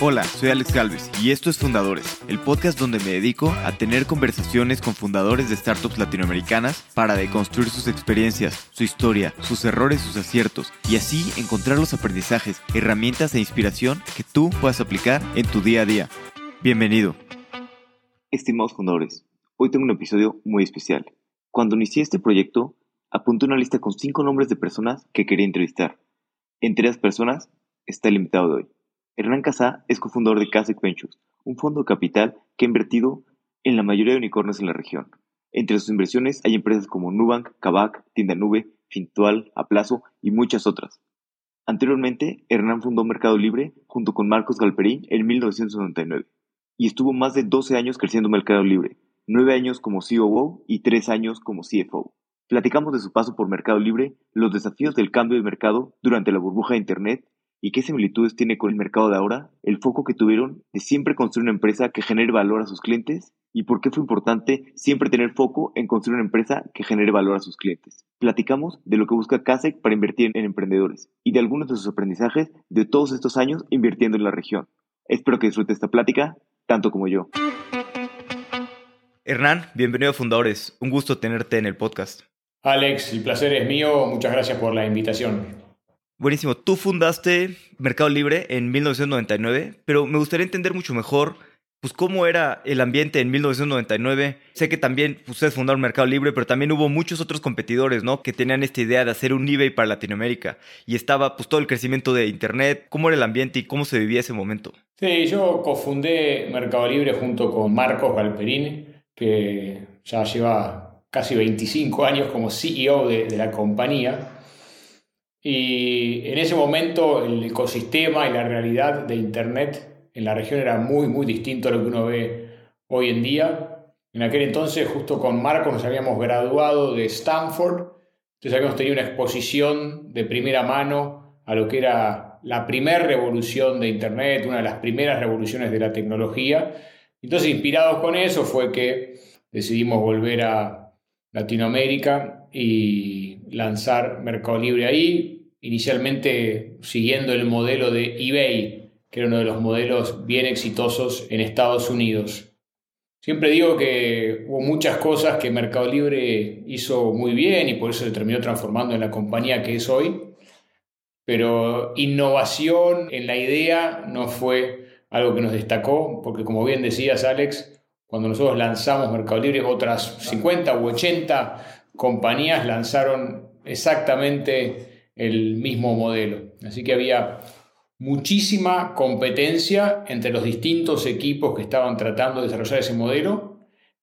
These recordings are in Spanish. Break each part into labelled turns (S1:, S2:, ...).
S1: Hola, soy Alex Galvez y esto es Fundadores, el podcast donde me dedico a tener conversaciones con fundadores de startups latinoamericanas para deconstruir sus experiencias, su historia, sus errores, sus aciertos y así encontrar los aprendizajes, herramientas e inspiración que tú puedas aplicar en tu día a día. Bienvenido. Estimados fundadores, hoy tengo un episodio muy especial. Cuando inicié este proyecto, apunté una lista con cinco nombres de personas que quería entrevistar. Entre esas personas está el invitado de hoy. Hernán Casá es cofundador de Casec Ventures, un fondo de capital que ha invertido en la mayoría de unicornios en la región. Entre sus inversiones hay empresas como Nubank, Kavak, Tienda Nube, Fintual, Aplazo y muchas otras. Anteriormente, Hernán fundó Mercado Libre junto con Marcos Galperín en 1999 y estuvo más de 12 años creciendo Mercado Libre, 9 años como COO y 3 años como CFO. Platicamos de su paso por Mercado Libre, los desafíos del cambio de mercado durante la burbuja de Internet ¿Y qué similitudes tiene con el mercado de ahora? El foco que tuvieron de siempre construir una empresa que genere valor a sus clientes y por qué fue importante siempre tener foco en construir una empresa que genere valor a sus clientes. Platicamos de lo que busca Kasek para invertir en emprendedores y de algunos de sus aprendizajes de todos estos años invirtiendo en la región. Espero que disfrute esta plática tanto como yo. Hernán, bienvenido a Fundadores. Un gusto tenerte en el podcast.
S2: Alex, el placer es mío. Muchas gracias por la invitación.
S1: Buenísimo. Tú fundaste Mercado Libre en 1999, pero me gustaría entender mucho mejor pues cómo era el ambiente en 1999. Sé que también ustedes fundaron Mercado Libre, pero también hubo muchos otros competidores, ¿no? Que tenían esta idea de hacer un eBay para Latinoamérica. Y estaba pues todo el crecimiento de Internet. ¿Cómo era el ambiente y cómo se vivía ese momento?
S2: Sí, yo cofundé Mercado Libre junto con Marcos Galperini, que ya lleva casi 25 años como CEO de, de la compañía. Y en ese momento el ecosistema y la realidad de Internet en la región era muy, muy distinto a lo que uno ve hoy en día. En aquel entonces, justo con Marcos, nos habíamos graduado de Stanford, entonces habíamos tenido una exposición de primera mano a lo que era la primera revolución de Internet, una de las primeras revoluciones de la tecnología. Entonces, inspirados con eso, fue que decidimos volver a Latinoamérica y lanzar Mercado Libre ahí inicialmente siguiendo el modelo de eBay, que era uno de los modelos bien exitosos en Estados Unidos. Siempre digo que hubo muchas cosas que Mercado Libre hizo muy bien y por eso se terminó transformando en la compañía que es hoy, pero innovación en la idea no fue algo que nos destacó, porque como bien decías Alex, cuando nosotros lanzamos Mercado Libre, otras 50 u 80 compañías lanzaron exactamente el mismo modelo. Así que había muchísima competencia entre los distintos equipos que estaban tratando de desarrollar ese modelo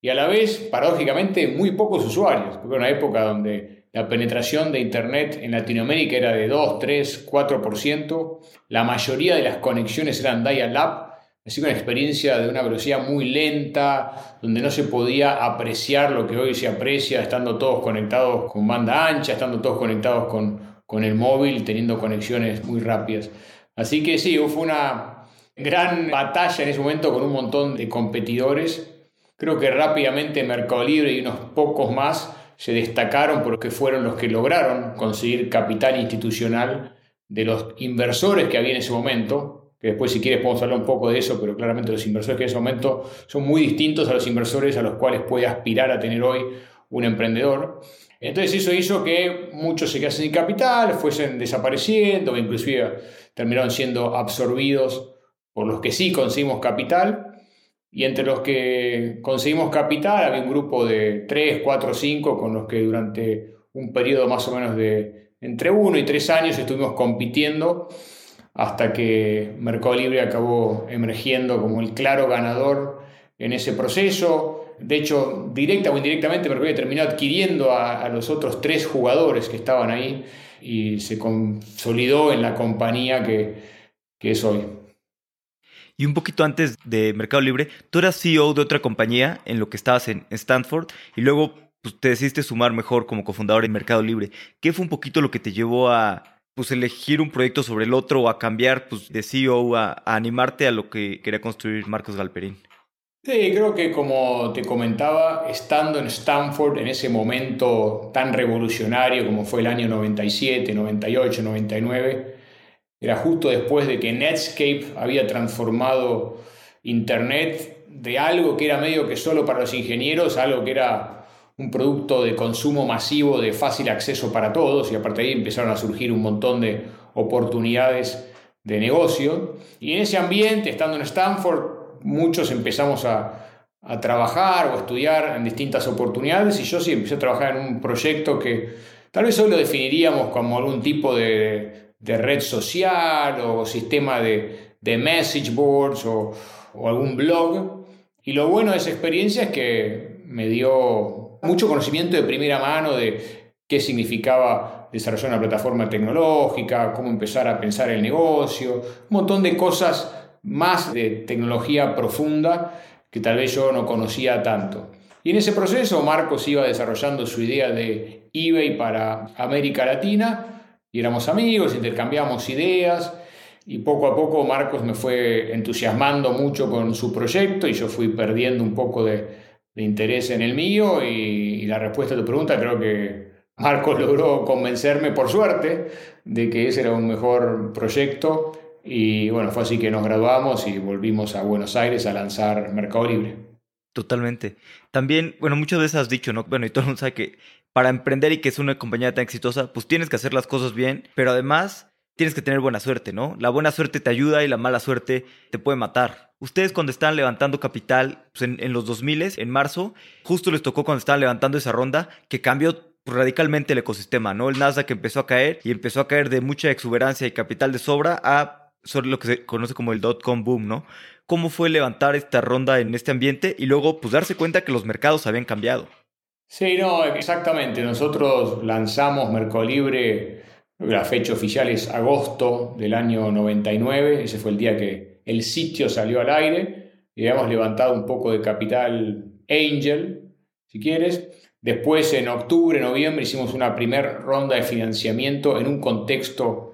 S2: y a la vez, paradójicamente, muy pocos usuarios, porque era una época donde la penetración de Internet en Latinoamérica era de 2, 3, 4%, la mayoría de las conexiones eran dial-up, así que una experiencia de una velocidad muy lenta, donde no se podía apreciar lo que hoy se aprecia, estando todos conectados con banda ancha, estando todos conectados con con el móvil, teniendo conexiones muy rápidas. Así que sí, fue una gran batalla en ese momento con un montón de competidores. Creo que rápidamente Mercado Libre y unos pocos más se destacaron porque fueron los que lograron conseguir capital institucional de los inversores que había en ese momento, que después si quieres podemos hablar un poco de eso, pero claramente los inversores que en ese momento son muy distintos a los inversores a los cuales puede aspirar a tener hoy un emprendedor. Entonces eso hizo que muchos se quedasen sin capital, fuesen desapareciendo, inclusive terminaron siendo absorbidos por los que sí conseguimos capital. Y entre los que conseguimos capital había un grupo de 3, 4, 5 con los que durante un periodo más o menos de entre 1 y 3 años estuvimos compitiendo hasta que Mercado Libre acabó emergiendo como el claro ganador en ese proceso. De hecho, directa o indirectamente, Mercurio terminó adquiriendo a, los otros tres jugadores que estaban ahí y se consolidó en la compañía que, que es hoy.
S1: Y un poquito antes de Mercado Libre, tú eras CEO de otra compañía en lo que estabas en Stanford y luego pues, te decidiste sumar mejor como cofundador en Mercado Libre. ¿Qué fue un poquito lo que te llevó a pues, elegir un proyecto sobre el otro o a cambiar pues, de CEO a, a animarte a lo que quería construir Marcos Galperín?
S2: Sí, creo que como te comentaba, estando en Stanford en ese momento tan revolucionario como fue el año 97, 98, 99, Era justo después de que Netscape había transformado Internet de algo que era medio que solo para los ingenieros, algo que era un producto de consumo masivo, de fácil acceso para todos, y a partir de ahí empezaron a surgir un montón de oportunidades de negocio. Y en ese ambiente, estando en Stanford, muchos empezamos a, trabajar o a estudiar en distintas oportunidades, y yo sí empecé a trabajar en un proyecto que tal vez hoy lo definiríamos como algún tipo de, red social o sistema de, message boards o, o algún blog. Y lo bueno de esa experiencia es que me dio mucho conocimiento de primera mano de qué significaba desarrollar una plataforma tecnológica, cómo empezar a pensar el negocio, un montón de cosas más de tecnología profunda que tal vez yo no conocía tanto. Y en ese proceso Marcos iba desarrollando su idea de eBay para América Latina y éramos amigos, intercambiamos ideas y poco a poco Marcos me fue entusiasmando mucho con su proyecto y yo fui perdiendo un poco de, interés en el mío y, la respuesta a tu pregunta creo que Marcos logró convencerme por suerte de que ese era un mejor proyecto y bueno, fue así que nos graduamos y volvimos a Buenos Aires a lanzar Mercado Libre.
S1: Totalmente. También, bueno, muchas veces has dicho, ¿no? Bueno, y todo el mundo sabe que para emprender y que es una compañía tan exitosa, pues tienes que hacer las cosas bien, pero además tienes que tener buena suerte, ¿no? La buena suerte te ayuda y la mala suerte te puede matar. Ustedes cuando estaban levantando capital pues, en, los 2000, en marzo, justo les tocó cuando estaban levantando esa ronda que cambió radicalmente el ecosistema, ¿no? El Nasdaq empezó a caer y empezó a caer de mucha exuberancia y capital de sobra a lo que se conoce como el dot-com boom, ¿no? ¿Cómo fue levantar esta ronda en este ambiente y luego pues darse cuenta que los mercados habían cambiado?
S2: Sí, no, exactamente. Nosotros lanzamos Mercado Libre la fecha oficial es agosto del año 99, ese fue el día que el sitio salió al aire y habíamos levantado un poco de capital angel, si quieres. Después, en octubre, noviembre, hicimos una primera ronda de financiamiento en un contexto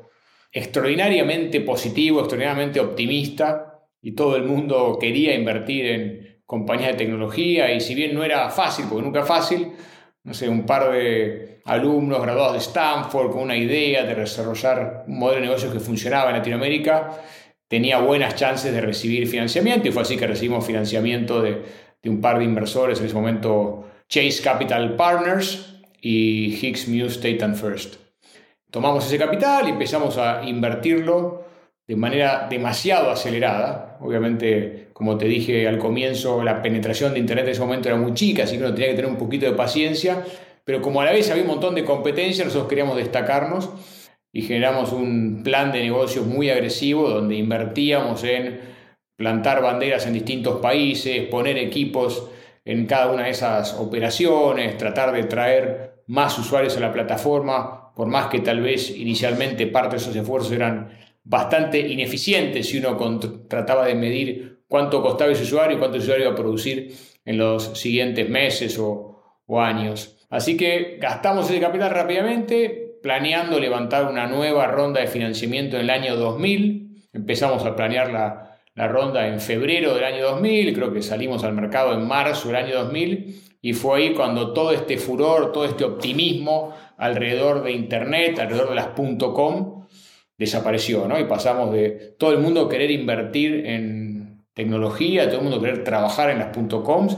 S2: extraordinariamente positivo, extraordinariamente optimista, y todo el mundo quería invertir en compañías de tecnología, y si bien no era fácil, porque nunca es fácil, no sé, un par de alumnos graduados de Stanford con una idea de desarrollar un modelo de negocio que funcionaba en Latinoamérica, tenía buenas chances de recibir financiamiento y fue así que recibimos financiamiento de, un par de inversores, en ese momento Chase Capital Partners y Hicks Muse State and First. Tomamos ese capital y empezamos a invertirlo de manera demasiado acelerada. Obviamente, como te dije al comienzo, la penetración de Internet en ese momento era muy chica, así que uno tenía que tener un poquito de paciencia, pero como a la vez había un montón de competencia, nosotros queríamos destacarnos y generamos un plan de negocios muy agresivo donde invertíamos en plantar banderas en distintos países, poner equipos en cada una de esas operaciones, tratar de traer más usuarios a la plataforma, por más que tal vez inicialmente parte de esos esfuerzos eran bastante ineficiente si uno trataba de medir cuánto costaba ese usuario y cuánto usuario iba a producir en los siguientes meses o, años. Así que gastamos ese capital rápidamente, planeando levantar una nueva ronda de financiamiento en el año 2000. Empezamos a planear la, la ronda en febrero del año 2000, creo que salimos al mercado en marzo del año 2000 y fue ahí cuando todo este furor, todo este optimismo alrededor de Internet, alrededor de las .com, desapareció, ¿no? Y pasamos de todo el mundo querer invertir en tecnología, todo el mundo querer trabajar en las .coms,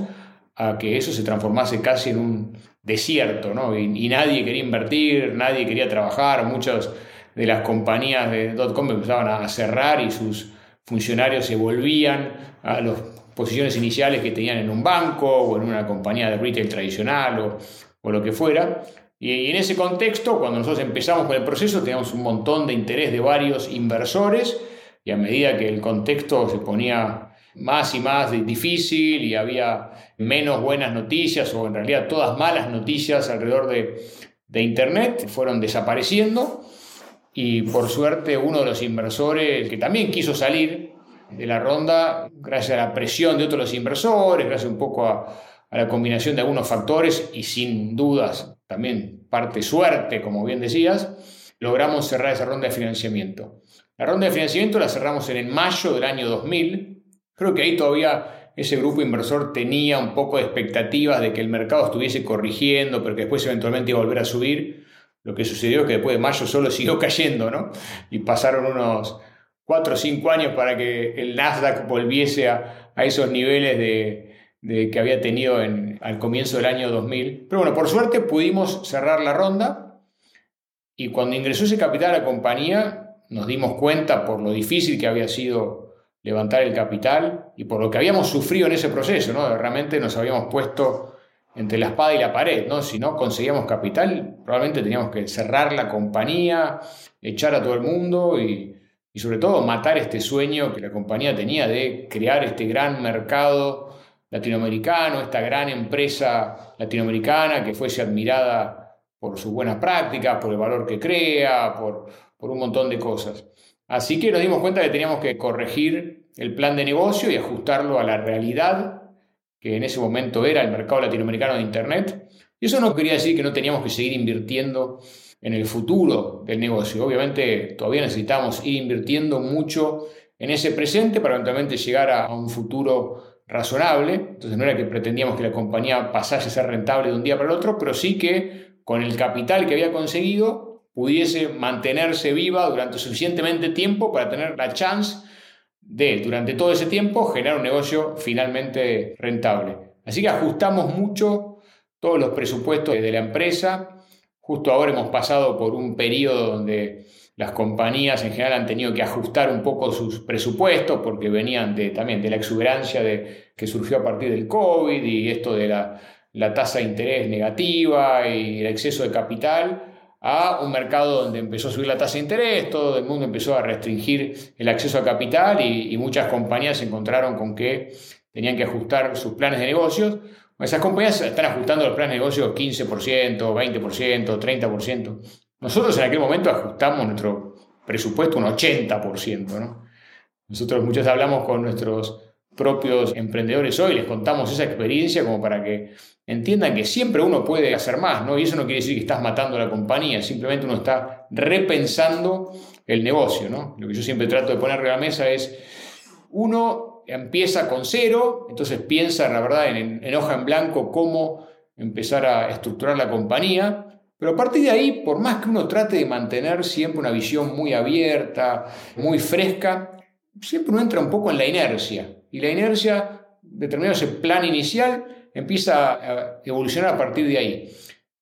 S2: a que eso se transformase casi en un desierto, ¿no? Y, nadie quería invertir, nadie quería trabajar, muchas de las compañías de .com empezaban a cerrar y sus funcionarios se volvían a las posiciones iniciales que tenían en un banco o en una compañía de retail tradicional o, lo que fuera. Y en ese contexto, cuando nosotros empezamos con el proceso, teníamos un montón de interés de varios inversores y a medida que el contexto se ponía más y más difícil y había menos buenas noticias o en realidad todas malas noticias alrededor de, de Internet, fueron desapareciendo. Y por suerte uno de los inversores que también quiso salir de la ronda, gracias a la presión de otros inversores, gracias un poco a, a la combinación de algunos factores y sin dudas también parte suerte, como bien decías, logramos cerrar esa ronda de financiamiento. La ronda de financiamiento la cerramos en el mayo del año 2000. Creo que ahí todavía ese grupo inversor tenía un poco de expectativas de que el mercado estuviese corrigiendo, pero que después eventualmente iba a volver a subir. Lo que sucedió es que después de mayo solo siguió cayendo, ¿no? Y pasaron unos 4 o 5 años para que el Nasdaq volviese a, esos niveles de, que había tenido en, al comienzo del año 2000. Pero bueno, por suerte pudimos cerrar la ronda y cuando ingresó ese capital a la compañía nos dimos cuenta por lo difícil que había sido levantar el capital y por lo que habíamos sufrido en ese proceso, ¿no? Realmente nos habíamos puesto entre la espada y la pared, ¿no? Si no conseguíamos capital, probablemente teníamos que cerrar la compañía, echar a todo el mundo y, y sobre todo matar este sueño que la compañía tenía de crear este gran mercado latinoamericano, esta gran empresa latinoamericana que fuese admirada por sus buenas prácticas, por el valor que crea, por, por un montón de cosas. Así que nos dimos cuenta que teníamos que corregir el plan de negocio y ajustarlo a la realidad que en ese momento era el mercado latinoamericano de Internet. Y eso no quería decir que no teníamos que seguir invirtiendo en el futuro del negocio. Obviamente todavía necesitamos ir invirtiendo mucho en ese presente para eventualmente llegar a un futuro razonable. Entonces no era que pretendíamos que la compañía pasase a ser rentable de un día para el otro, pero sí que con el capital que había conseguido pudiese mantenerse viva durante suficientemente tiempo para tener la chance de, durante todo ese tiempo, generar un negocio finalmente rentable. Así que ajustamos mucho todos los presupuestos de la empresa. Justo ahora hemos pasado por un periodo donde las compañías en general han tenido que ajustar un poco sus presupuestos porque venían de, también de la exuberancia de, que surgió a partir del COVID y esto de la, la tasa de interés negativa y el exceso de capital a un mercado donde empezó a subir la tasa de interés, todo el mundo empezó a restringir el acceso a capital y, muchas compañías se encontraron con que tenían que ajustar sus planes de negocios. Esas compañías están ajustando los planes de negocios 15%, 20%, 30%. Nosotros en aquel momento ajustamos nuestro presupuesto un 80%. ¿no? Nosotros muchos hablamos con nuestros propios emprendedores hoy, les contamos esa experiencia como para que entiendan que siempre uno puede hacer más, ¿no? Y eso no quiere decir que estás matando a la compañía, simplemente uno está repensando el negocio, ¿no? Lo que yo siempre trato de poner a la mesa es, uno empieza con cero, entonces piensa, la verdad, en hoja en blanco cómo empezar a estructurar la compañía, pero a partir de ahí, por más que uno trate de mantener siempre una visión muy abierta, muy fresca, siempre uno entra un poco en la inercia. Y la inercia, determinado ese plan inicial, empieza a evolucionar a partir de ahí.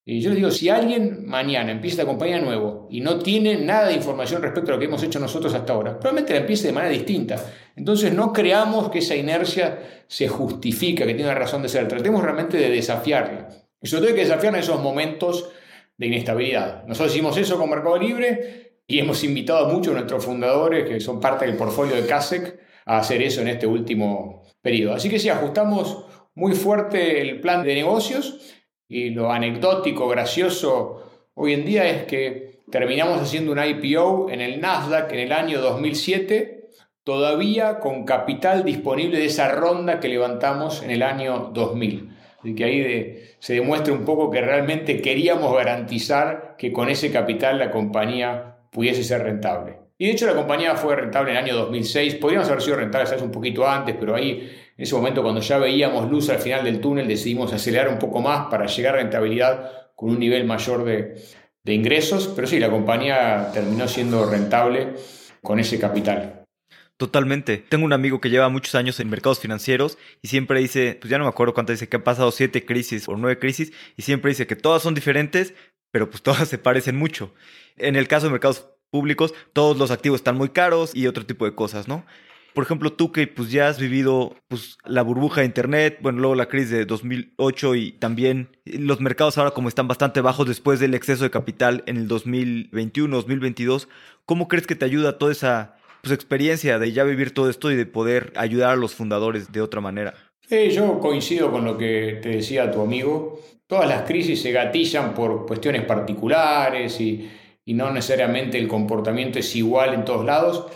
S2: Y yo les digo, si alguien mañana empieza la compañía nuevo y no tiene nada de información respecto a lo que hemos hecho nosotros hasta ahora, probablemente la empiece de manera distinta. Entonces no creamos que esa inercia se justifica, que tiene razón de ser. Tratemos realmente de desafiarla. Y sobre todo hay que desafiar en esos momentos de inestabilidad. Nosotros hicimos eso con Mercado Libre y hemos invitado a muchos de nuestros fundadores, que son parte del portfolio de CASEC, a hacer eso en este último periodo. Así que sí, ajustamos muy fuerte el plan de negocios y lo anecdótico, gracioso hoy en día es que terminamos haciendo un IPO en el Nasdaq en el año 2007, todavía con capital disponible de esa ronda que levantamos en el año 2000. Así que ahí se demuestra un poco que realmente queríamos garantizar que con ese capital la compañía pudiese ser rentable. Y de hecho la compañía fue rentable en el año 2006, podríamos haber sido rentables un poquito antes, pero ahí en ese momento cuando ya veíamos luz al final del túnel decidimos acelerar un poco más para llegar a rentabilidad con un nivel mayor de, de ingresos, pero sí, la compañía terminó siendo rentable con ese capital.
S1: Totalmente. Tengo un amigo que lleva muchos años en mercados financieros y siempre dice, pues ya no me acuerdo cuánto dice, que han pasado siete crisis o nueve crisis y siempre dice que todas son diferentes, pero pues todas se parecen mucho. En el caso de mercados públicos, todos los activos están muy caros y otro tipo de cosas, ¿no? Por ejemplo, tú que pues ya has vivido pues la burbuja de internet, bueno, luego la crisis de 2008 y también los mercados ahora como están bastante bajos después del exceso de capital en el 2021, 2022, ¿cómo crees que te ayuda toda esa pues, experiencia de ya vivir todo esto y de poder ayudar a los fundadores de otra manera?
S2: Sí, yo coincido con lo que te decía tu amigo. Todas las crisis se gatillan por cuestiones particulares y no necesariamente el comportamiento es igual en todos lados,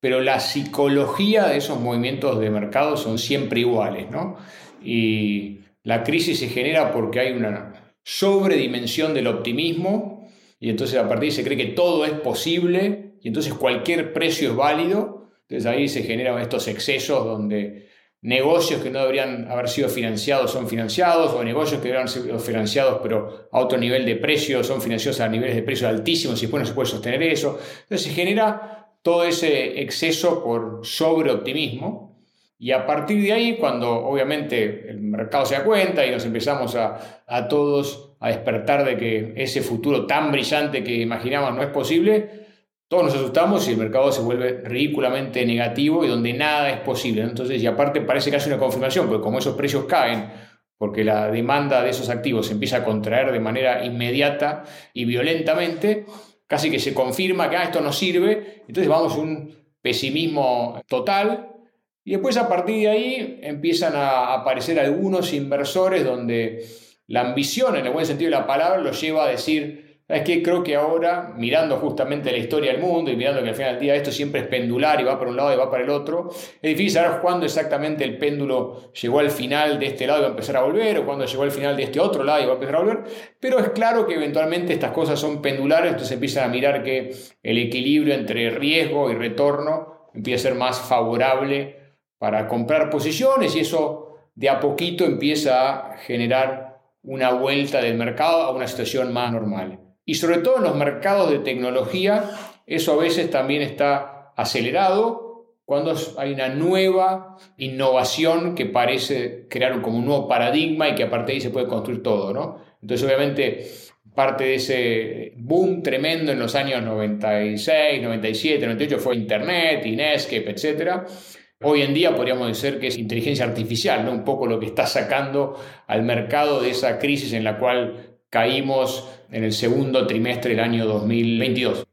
S2: pero la psicología de esos movimientos de mercado son siempre iguales, ¿no? Y la crisis se genera porque hay una sobredimensión del optimismo y entonces a partir de ahí se cree que todo es posible entonces cualquier precio es válido, entonces ahí se generan estos excesos donde negocios que no deberían haber sido financiados son financiados, o negocios que deberían ser financiados pero a otro nivel de precio son financiados a niveles de precio altísimos y después no se puede sostener eso. Entonces se genera todo ese exceso por sobreoptimismo y a partir de ahí, cuando obviamente el mercado se da cuenta y nos empezamos a, a todos a despertar de que ese futuro tan brillante que imaginamos no es posible, todos nos asustamos y el mercado se vuelve ridículamente negativo y donde nada es posible. Entonces, y aparte parece que una confirmación, porque como esos precios caen, porque la demanda de esos activos se empieza a contraer de manera inmediata y violentamente, casi que se confirma que ah, esto no sirve, entonces vamos a un pesimismo total. Y después a partir de ahí empiezan a aparecer algunos inversores donde la ambición, en el buen sentido de la palabra, los lleva a decir, es que creo que ahora, mirando justamente la historia del mundo y mirando que al final del día esto siempre es pendular y va para un lado y va para el otro, es difícil saber cuándo exactamente el péndulo llegó al final de este lado y va a empezar a volver, o cuándo llegó al final de este otro lado y va a empezar a volver, pero es claro que eventualmente estas cosas son pendulares, entonces empiezan a mirar que el equilibrio entre riesgo y retorno empieza a ser más favorable para comprar posiciones y eso de a poquito empieza a generar una vuelta del mercado a una situación más normal. Y sobre todo en los mercados de tecnología, eso a veces también está acelerado cuando hay una nueva innovación que parece crear como un nuevo paradigma y que aparte de ahí se puede construir todo, ¿no? Entonces obviamente parte de ese boom tremendo en los años 96, 97, 98 fue Internet, Inescape, etc. Hoy en día podríamos decir que es inteligencia artificial, ¿no? un poco lo que está sacando al mercado de esa crisis en la cual caímos en el segundo trimestre del año 2022.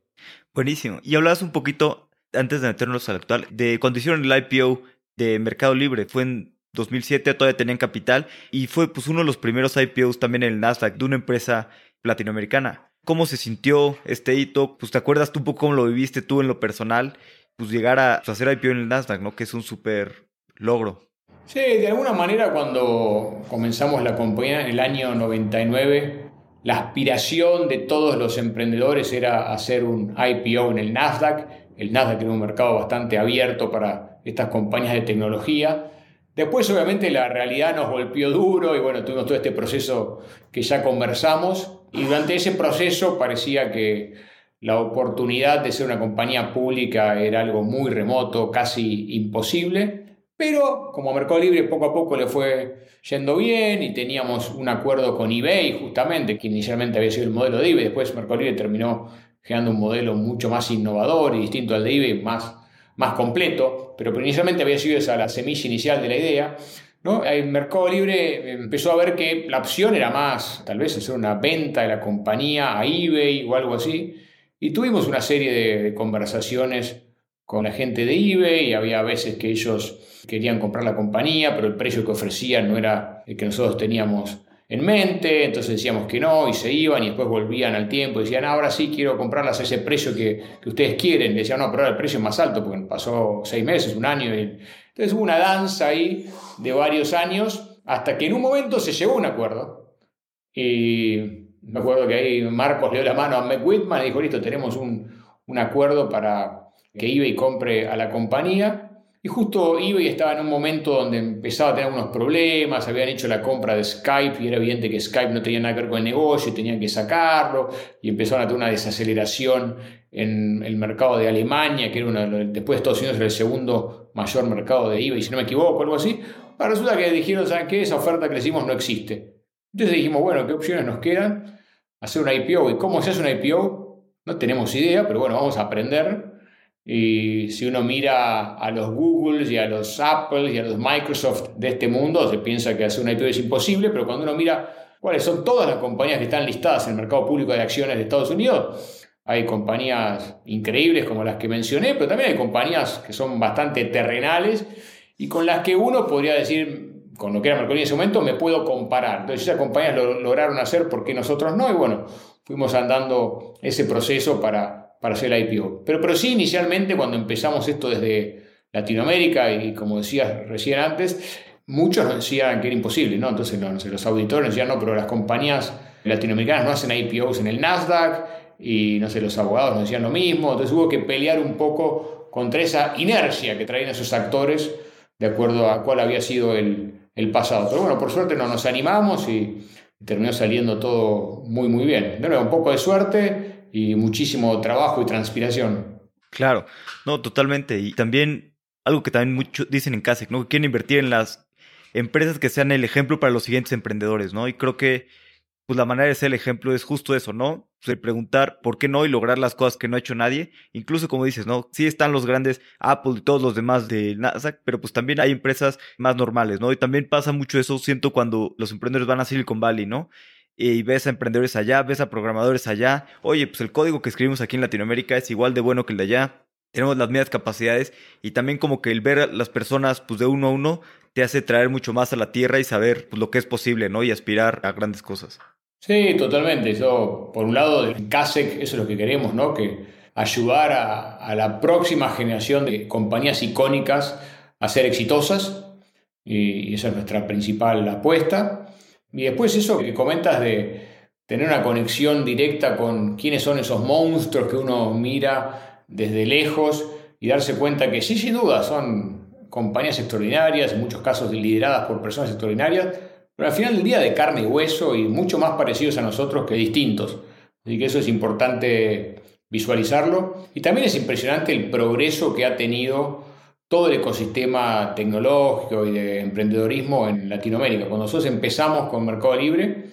S1: Buenísimo. Y hablabas un poquito, antes de meternos al actual, de cuando hicieron el IPO de Mercado Libre. Fue en 2007, todavía tenían capital y fue pues uno de los primeros IPOs también en el Nasdaq de una empresa latinoamericana. ¿Cómo se sintió este hito? Pues te acuerdas tú un poco cómo lo viviste tú en lo personal, pues llegar a pues, hacer IPO en el Nasdaq, ¿no? Que es un súper logro.
S2: Sí, de alguna manera cuando comenzamos la compañía en el año 99, la aspiración de todos los emprendedores era hacer un IPO en el Nasdaq. El Nasdaq era un mercado bastante abierto para estas compañías de tecnología. Después, obviamente, la realidad nos golpeó duro y bueno, tuvimos todo este proceso que ya conversamos. Y durante ese proceso parecía que la oportunidad de ser una compañía pública era algo muy remoto, casi imposible. Pero como Mercado Libre poco a poco le fue yendo bien y teníamos un acuerdo con eBay justamente, que inicialmente había sido el modelo de eBay, después Mercado Libre terminó generando un modelo mucho más innovador y distinto al de eBay, más, más completo, pero inicialmente había sido esa la semilla inicial de la idea. ¿no? El Mercado Libre empezó a ver que la opción era más, tal vez, hacer una venta de la compañía a eBay o algo así, y tuvimos una serie de conversaciones con la gente de eBay y había veces que ellos querían comprar la compañía, pero el precio que ofrecían no era el que nosotros teníamos en mente, entonces decíamos que no y se iban y después volvían al tiempo y decían, ahora sí quiero comprarlas a ese precio que, ustedes quieren. Decían, no, pero ahora el precio más alto porque pasó seis meses, un año. Entonces hubo una danza ahí de varios años hasta que en un momento se llegó a un acuerdo. Y me acuerdo que ahí Marcos le dio la mano a Meg Whitman y dijo, listo, tenemos un, un acuerdo para que eBay compre a la compañía. Y justo eBay estaba en un momento donde empezaba a tener unos problemas, habían hecho la compra de Skype y era evidente que Skype no tenía nada que ver con el negocio tenían que sacarlo y empezaron a tener una desaceleración en el mercado de Alemania, que era uno, después de Estados Unidos era el segundo mayor mercado de eBay, si no me equivoco, algo así. Ahora resulta que dijeron, ¿saben qué? Esa oferta que le hicimos no existe. Entonces dijimos, bueno, ¿qué opciones nos quedan? Hacer una IPO. ¿Y cómo se hace una IPO? No tenemos idea, pero bueno, vamos a aprender y si uno mira a los Googles y a los Apple y a los Microsoft de este mundo, se piensa que hacer una IPO es imposible, pero cuando uno mira cuáles son todas las compañías que están listadas en el mercado público de acciones de Estados Unidos, hay compañías increíbles como las que mencioné, pero también hay compañías que son bastante terrenales y con las que uno podría decir, con lo que era Mercado en ese momento, me puedo comparar. Entonces esas compañías lo lograron hacer, ¿por qué nosotros no? Y bueno, fuimos andando ese proceso para para hacer el IPO. Pero, pero sí, inicialmente, cuando empezamos esto desde Latinoamérica, y como decías recién antes, muchos nos decían que era imposible, ¿no? Entonces los auditores nos decían, no, pero las compañías latinoamericanas no hacen IPOs en el Nasdaq, y no sé, los abogados nos decían lo mismo, entonces hubo que pelear un poco contra esa inercia que traían esos actores de acuerdo a cuál había sido el, el pasado. Pero bueno, por suerte no nos animamos y terminó saliendo todo muy, muy bien. De nuevo, un poco de suerte y muchísimo trabajo y transpiración.
S1: Claro, no, totalmente. Y también algo que también muchos dicen en CASEC, ¿no? Que quieren invertir en las empresas que sean el ejemplo para los siguientes emprendedores, ¿no? Y creo que pues la manera de ser el ejemplo es justo eso, ¿no? Pues, preguntar por qué no y lograr las cosas que no ha hecho nadie. Incluso como dices, ¿no? Sí están los grandes Apple y todos los demás de Nasdaq, pero pues también hay empresas más normales, ¿no? Y también pasa mucho eso, siento, cuando los emprendedores van a Silicon Valley, ¿no? Y ves a emprendedores allá, ves a programadores allá. Oye, pues el código que escribimos aquí en Latinoamérica es igual de bueno que el de allá. Tenemos las mismas capacidades y también como que el ver a las personas pues de uno a uno te hace traer mucho más a la tierra y saber pues, lo que es posible, ¿no? Y aspirar a grandes cosas.
S2: Sí, totalmente. Yo, por un lado, en CASEC, eso es lo que queremos, ¿no? Que ayudar a, la próxima generación de compañías icónicas a ser exitosas. Y, esa es nuestra principal apuesta. Y después eso que comentas de tener una conexión directa con quiénes son esos monstruos que uno mira desde lejos y darse cuenta que sí, sin duda, son compañías extraordinarias, en muchos casos lideradas por personas extraordinarias, pero al final del día de carne y hueso y mucho más parecidos a nosotros que distintos. Así que eso es importante visualizarlo. Y también es impresionante el progreso que ha tenido todo el ecosistema tecnológico y de emprendedorismo en Latinoamérica. Cuando nosotros empezamos con Mercado Libre,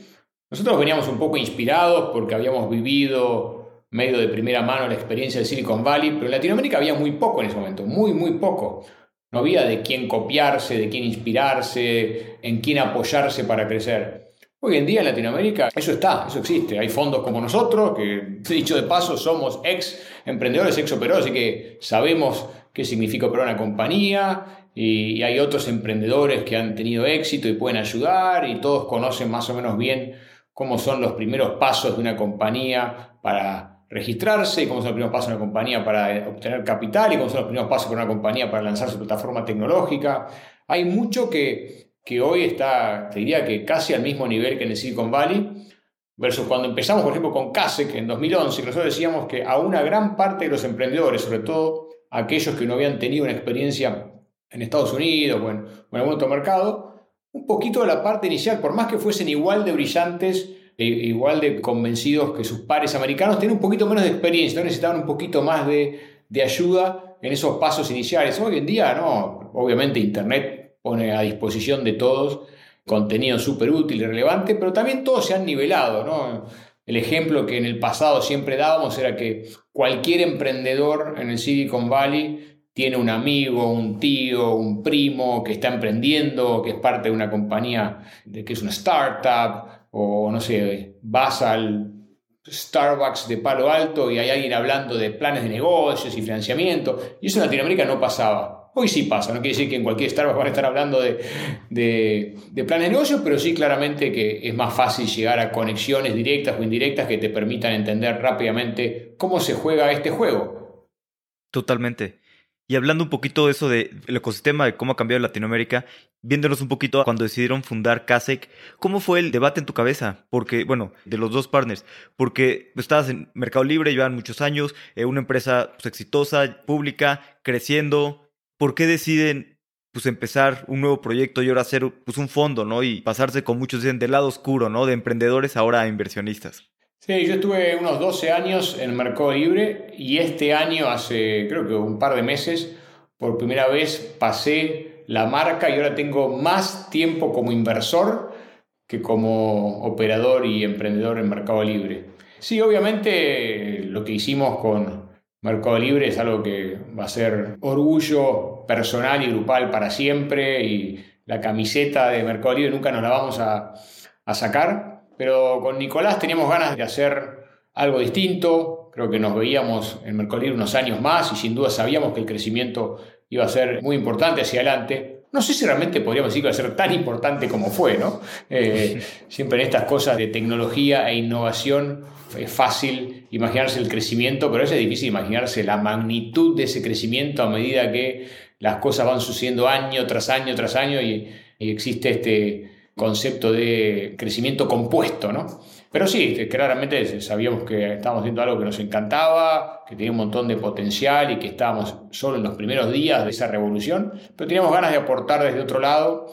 S2: nosotros veníamos un poco inspirados porque habíamos vivido medio de primera mano la experiencia de Silicon Valley, pero en Latinoamérica había muy poco en ese momento, muy, muy poco. No había de quién copiarse, de quién inspirarse, en quién apoyarse para crecer. Hoy en día en Latinoamérica eso está, eso existe. Hay fondos como nosotros, que dicho de paso somos ex emprendedores, ex operadores, así que sabemos qué significa operar una compañía y, hay otros emprendedores que han tenido éxito y pueden ayudar y todos conocen más o menos bien cómo son los primeros pasos de una compañía para registrarse, cómo son los primeros pasos de una compañía para obtener capital y cómo son los primeros pasos de una compañía para lanzar su plataforma tecnológica. Hay mucho que, que hoy está, te diría que casi al mismo nivel que en el Silicon Valley, versus cuando empezamos, por ejemplo, con CASEC en 2011, que nosotros decíamos que a una gran parte de los emprendedores, sobre todo aquellos que no habían tenido una experiencia en Estados Unidos o en, o en algún otro mercado, un poquito de la parte inicial, por más que fuesen igual de brillantes e igual de convencidos que sus pares americanos, tienen un poquito menos de experiencia, necesitaban un poquito más de, de ayuda en esos pasos iniciales. Hoy en día, no, obviamente Internet pone a disposición de todos contenido súper útil y relevante, pero también todos se han nivelado, ¿no? El ejemplo que en el pasado siempre dábamos era que cualquier emprendedor en el Silicon Valley tiene un amigo, un tío, un primo que está emprendiendo, que es parte de una compañía, de, que es una startup, o no sé, vas al Starbucks de Palo Alto y hay alguien hablando de planes de negocios y financiamiento, y eso en Latinoamérica no pasaba. Hoy sí pasa, no quiere decir que en cualquier Starbucks van a estar hablando de, de, de negocios, pero sí claramente que es más fácil llegar a conexiones directas o indirectas que te permitan entender rápidamente cómo se juega este juego.
S1: Totalmente. Y hablando un poquito de eso del ecosistema, de cómo ha cambiado Latinoamérica, viéndonos un poquito cuando decidieron fundar CASEC, ¿cómo fue el debate en tu cabeza? Porque, bueno, de los dos partners, porque estabas en Mercado Libre, llevan muchos años, eh, una empresa pues, exitosa, pública, creciendo. ¿Por qué deciden pues empezar un nuevo proyecto y ahora hacer pues un fondo, ¿no? Y pasarse con muchos dicen del lado oscuro, ¿no? De emprendedores ahora a inversionistas.
S2: Sí, yo estuve unos 12 años en Mercado Libre y este año, hace creo que un par de meses, por primera vez pasé la marca y ahora tengo más tiempo como inversor que como operador y emprendedor en Mercado Libre. Sí, obviamente lo que hicimos con Mercado Libre es algo que va a ser orgullo personal y grupal para siempre y la camiseta de Mercado Libre nunca nos la vamos a, a sacar pero con Nicolás teníamos ganas de hacer algo distinto. Creo que nos veíamos en Mercolir unos años más y sin duda sabíamos que el crecimiento iba a ser muy importante hacia adelante. No sé si realmente podríamos decir que iba a ser tan importante como fue, ¿no? Eh, siempre en estas cosas de tecnología e innovación es fácil imaginarse el crecimiento, pero es difícil imaginarse la magnitud de ese crecimiento a medida que las cosas van sucediendo año tras año tras año y existe este, concepto de crecimiento compuesto, ¿no? Pero sí, claramente sabíamos que estábamos haciendo algo que nos encantaba, que tenía un montón de potencial y que estábamos solo en los primeros días de esa revolución, pero teníamos ganas de aportar desde otro lado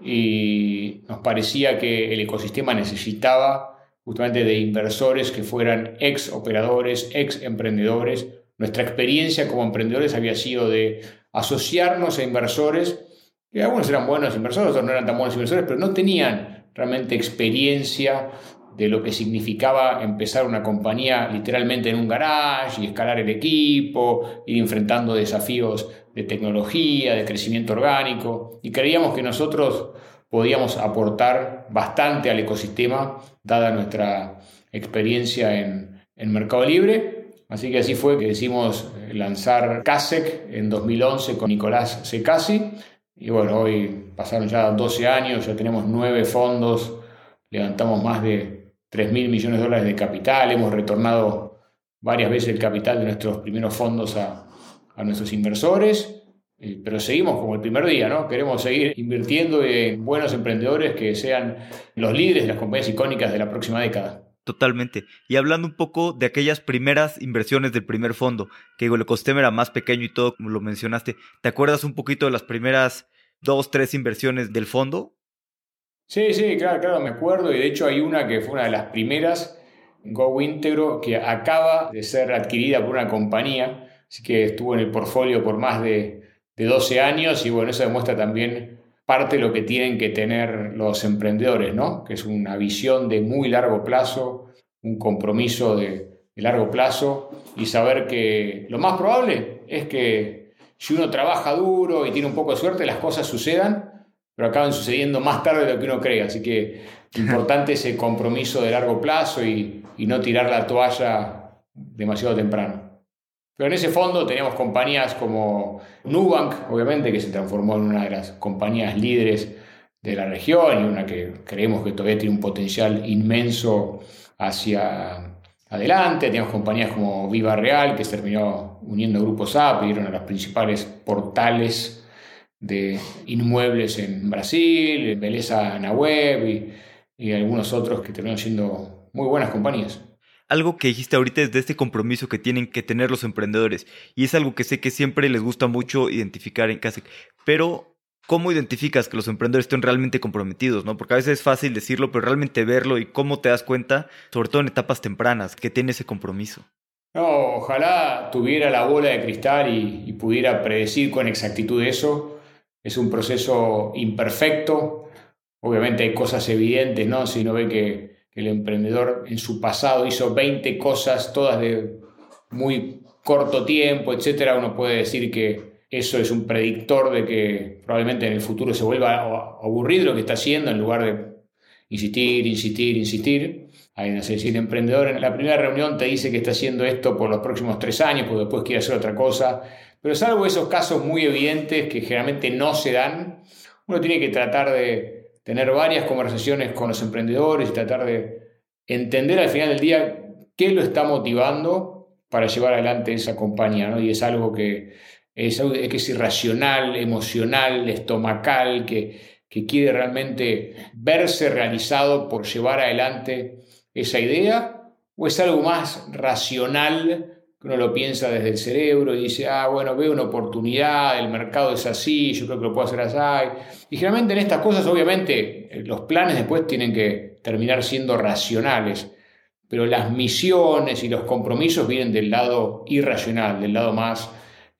S2: y nos parecía que el ecosistema necesitaba justamente de inversores que fueran ex operadores, ex emprendedores. Nuestra experiencia como emprendedores había sido de asociarnos a inversores, que algunos eran buenos inversores, otros no eran tan buenos inversores, pero no tenían realmente experiencia de lo que significaba empezar una compañía literalmente en un garage y escalar el equipo, ir enfrentando desafíos de tecnología, de crecimiento orgánico, y creíamos que nosotros podíamos aportar bastante al ecosistema, dada nuestra experiencia en, en Mercado Libre. Así que así fue que decidimos lanzar CASEC en 2011 con Nicolás Secasi. Y bueno, hoy pasaron ya 12 años, ya tenemos nueve fondos, levantamos más de 3 mil millones de dólares de capital, hemos retornado varias veces el capital de nuestros primeros fondos a, nuestros inversores, eh, pero seguimos como el primer día, ¿no? Queremos seguir invirtiendo en buenos emprendedores que sean los líderes de las compañías icónicas de la próxima década.
S1: Totalmente. Y hablando un poco de aquellas primeras inversiones del primer fondo, que el ecosistema era más pequeño y todo, como lo mencionaste, ¿te acuerdas un poquito de las primeras dos, tres inversiones del fondo?
S2: Sí, sí, claro, claro, me acuerdo. Y de hecho hay una que fue una de las primeras, Go Íntegro, que acaba de ser adquirida por una compañía. Así que estuvo en el portfolio por más de, de 12 años. Y bueno, eso demuestra también parte de lo que tienen que tener los emprendedores, ¿no? Que es una visión de muy largo plazo, un compromiso de, de largo plazo y saber que lo más probable es que si uno trabaja duro y tiene un poco de suerte, las cosas sucedan pero acaban sucediendo más tarde de lo que uno cree. Así que importante ese compromiso de largo plazo y, no tirar la toalla demasiado temprano. Pero en ese fondo teníamos compañías como Nubank, obviamente, que se transformó en una de las compañías líderes de la región y una que creemos que todavía tiene un potencial inmenso hacia adelante. Teníamos compañías como Viva Real, que se terminó uniendo a Grupos App y eran los principales portales de inmuebles en Brasil, Beleza Naweb y, y algunos otros que terminan siendo muy buenas compañías.
S1: Algo que dijiste ahorita es de este compromiso que tienen que tener los emprendedores y es algo que sé que siempre les gusta mucho identificar en CASEC, pero ¿cómo identificas que los emprendedores estén realmente comprometidos? ¿no? Porque a veces es fácil decirlo, pero realmente verlo y cómo te das cuenta, sobre todo en etapas tempranas, que tiene ese compromiso.
S2: No, ojalá tuviera la bola de cristal y, pudiera predecir con exactitud eso es un proceso imperfecto. Obviamente hay cosas evidentes, ¿no? Si uno ve que, el emprendedor en su pasado hizo 20 cosas, todas de muy corto tiempo, etcétera, uno puede decir que eso es un predictor de que probablemente en el futuro se vuelva aburrido lo que está haciendo en lugar de insistir, insistir, insistir. Hay, no sé, si el emprendedor en la primera reunión te dice que está haciendo esto por los próximos tres años, pues después quiere hacer otra cosa, pero salvo esos casos muy evidentes que generalmente no se dan, uno tiene que tratar de tener varias conversaciones con los emprendedores y tratar de entender al final del día qué lo está motivando para llevar adelante esa compañía. ¿no? Y es algo que es, que es irracional, emocional, estomacal, que, que quiere realmente verse realizado por llevar adelante esa idea, o es algo más racional uno lo piensa desde el cerebro y dice, ah, bueno, veo una oportunidad, el mercado es así, yo creo que lo puedo hacer así. Y generalmente en estas cosas, obviamente, eh, los planes después tienen que terminar siendo racionales, pero las misiones y los compromisos vienen del lado irracional, del lado más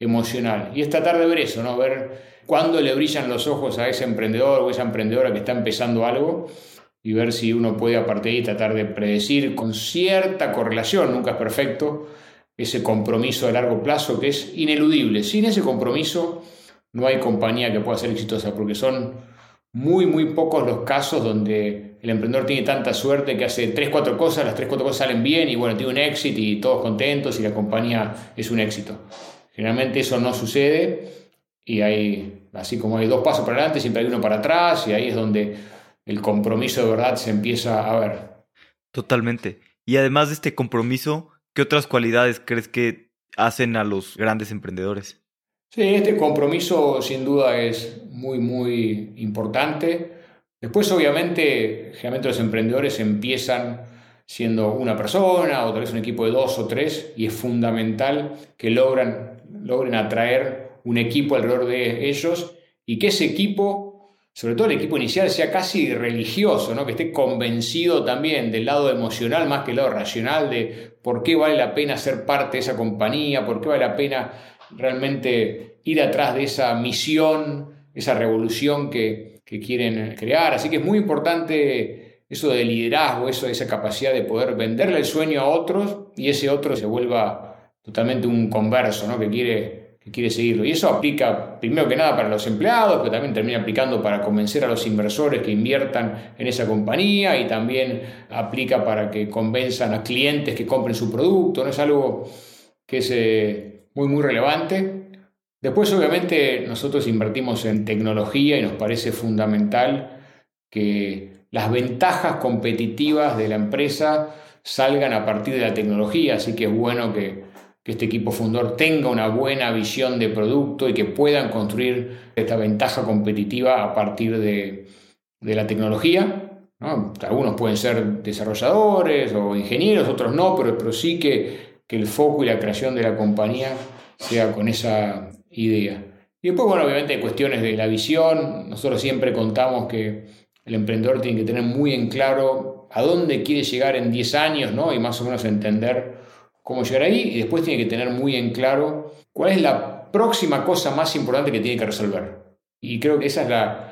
S2: emocional. Y es tratar de ver eso, ¿no? Ver cuándo le brillan los ojos a ese emprendedor o esa emprendedora que está empezando algo y ver si uno puede a partir de ahí tratar de predecir con cierta correlación, nunca es perfecto, ese compromiso de largo plazo que es ineludible. Sin ese compromiso no hay compañía que pueda ser exitosa porque son muy, muy pocos los casos donde el emprendedor tiene tanta suerte que hace 3, 4 cosas, las 3, 4 cosas salen bien y bueno, tiene un éxito y todos contentos y la compañía es un éxito. Generalmente eso no sucede y hay, así como hay dos pasos para adelante, siempre hay uno para atrás y ahí es donde el compromiso de verdad se empieza a ver.
S1: Totalmente. Y además de este compromiso, ¿Qué otras cualidades crees que hacen a los grandes emprendedores?
S2: Sí, este compromiso sin duda es muy, muy importante. Después, obviamente, generalmente los emprendedores empiezan siendo una persona o tal vez un equipo de dos o tres y es fundamental que logran, logren atraer un equipo alrededor de ellos y que ese equipo, sobre todo el equipo inicial, sea casi religioso, ¿no? que esté convencido también del lado emocional más que el lado racional de por qué vale la pena ser parte de esa compañía, por qué vale la pena realmente ir atrás de esa misión, esa revolución que, quieren crear. Así que es muy importante eso de liderazgo, eso de esa capacidad de poder venderle el sueño a otros y ese otro se vuelva totalmente un converso, ¿no? que quiere que quiere seguirlo. Y eso aplica primero que nada para los empleados, pero también termina aplicando para convencer a los inversores que inviertan en esa compañía y también aplica para que convenzan a clientes que compren su producto. ¿no? Es algo que es eh, muy, muy relevante. Después, obviamente, nosotros invertimos en tecnología y nos parece fundamental que las ventajas competitivas de la empresa salgan a partir de la tecnología, así que es bueno que que este equipo fundador tenga una buena visión de producto y que puedan construir esta ventaja competitiva a partir de, la tecnología. Algunos pueden ser desarrolladores o ingenieros, otros no, pero, pero sí que, que, el foco y la creación de la compañía sea con esa idea. Y después, bueno, obviamente cuestiones de la visión. Nosotros siempre contamos que el emprendedor tiene que tener muy en claro a dónde quiere llegar en 10 años ¿no? y más o menos entender cómo llegar ahí y después tiene que tener muy en claro cuál es la próxima cosa más importante que tiene que resolver. Y creo que esa es la...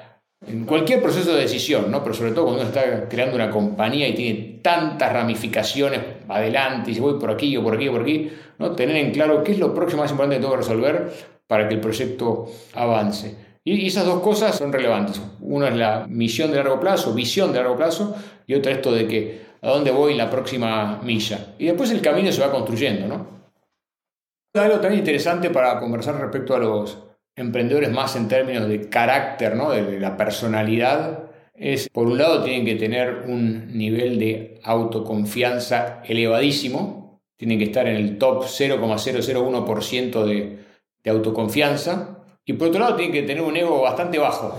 S2: En cualquier proceso de decisión, ¿no? pero sobre todo cuando uno está creando una compañía y tiene tantas ramificaciones adelante, y si voy por aquí o por aquí o por aquí, ¿no? tener en claro qué es lo próximo más importante que tengo que resolver para que el proyecto avance. Y esas dos cosas son relevantes. Una es la misión de largo plazo, visión de largo plazo, y otra esto de que a dónde voy la próxima milla. Y después el camino se va construyendo, ¿no? Algo también interesante para conversar respecto a los emprendedores más en términos de carácter, ¿no? de, la personalidad, es, por un lado, tienen que tener un nivel de autoconfianza elevadísimo, tienen que estar en el top 0,001% de, de autoconfianza, y por otro lado, tienen que tener un ego bastante bajo,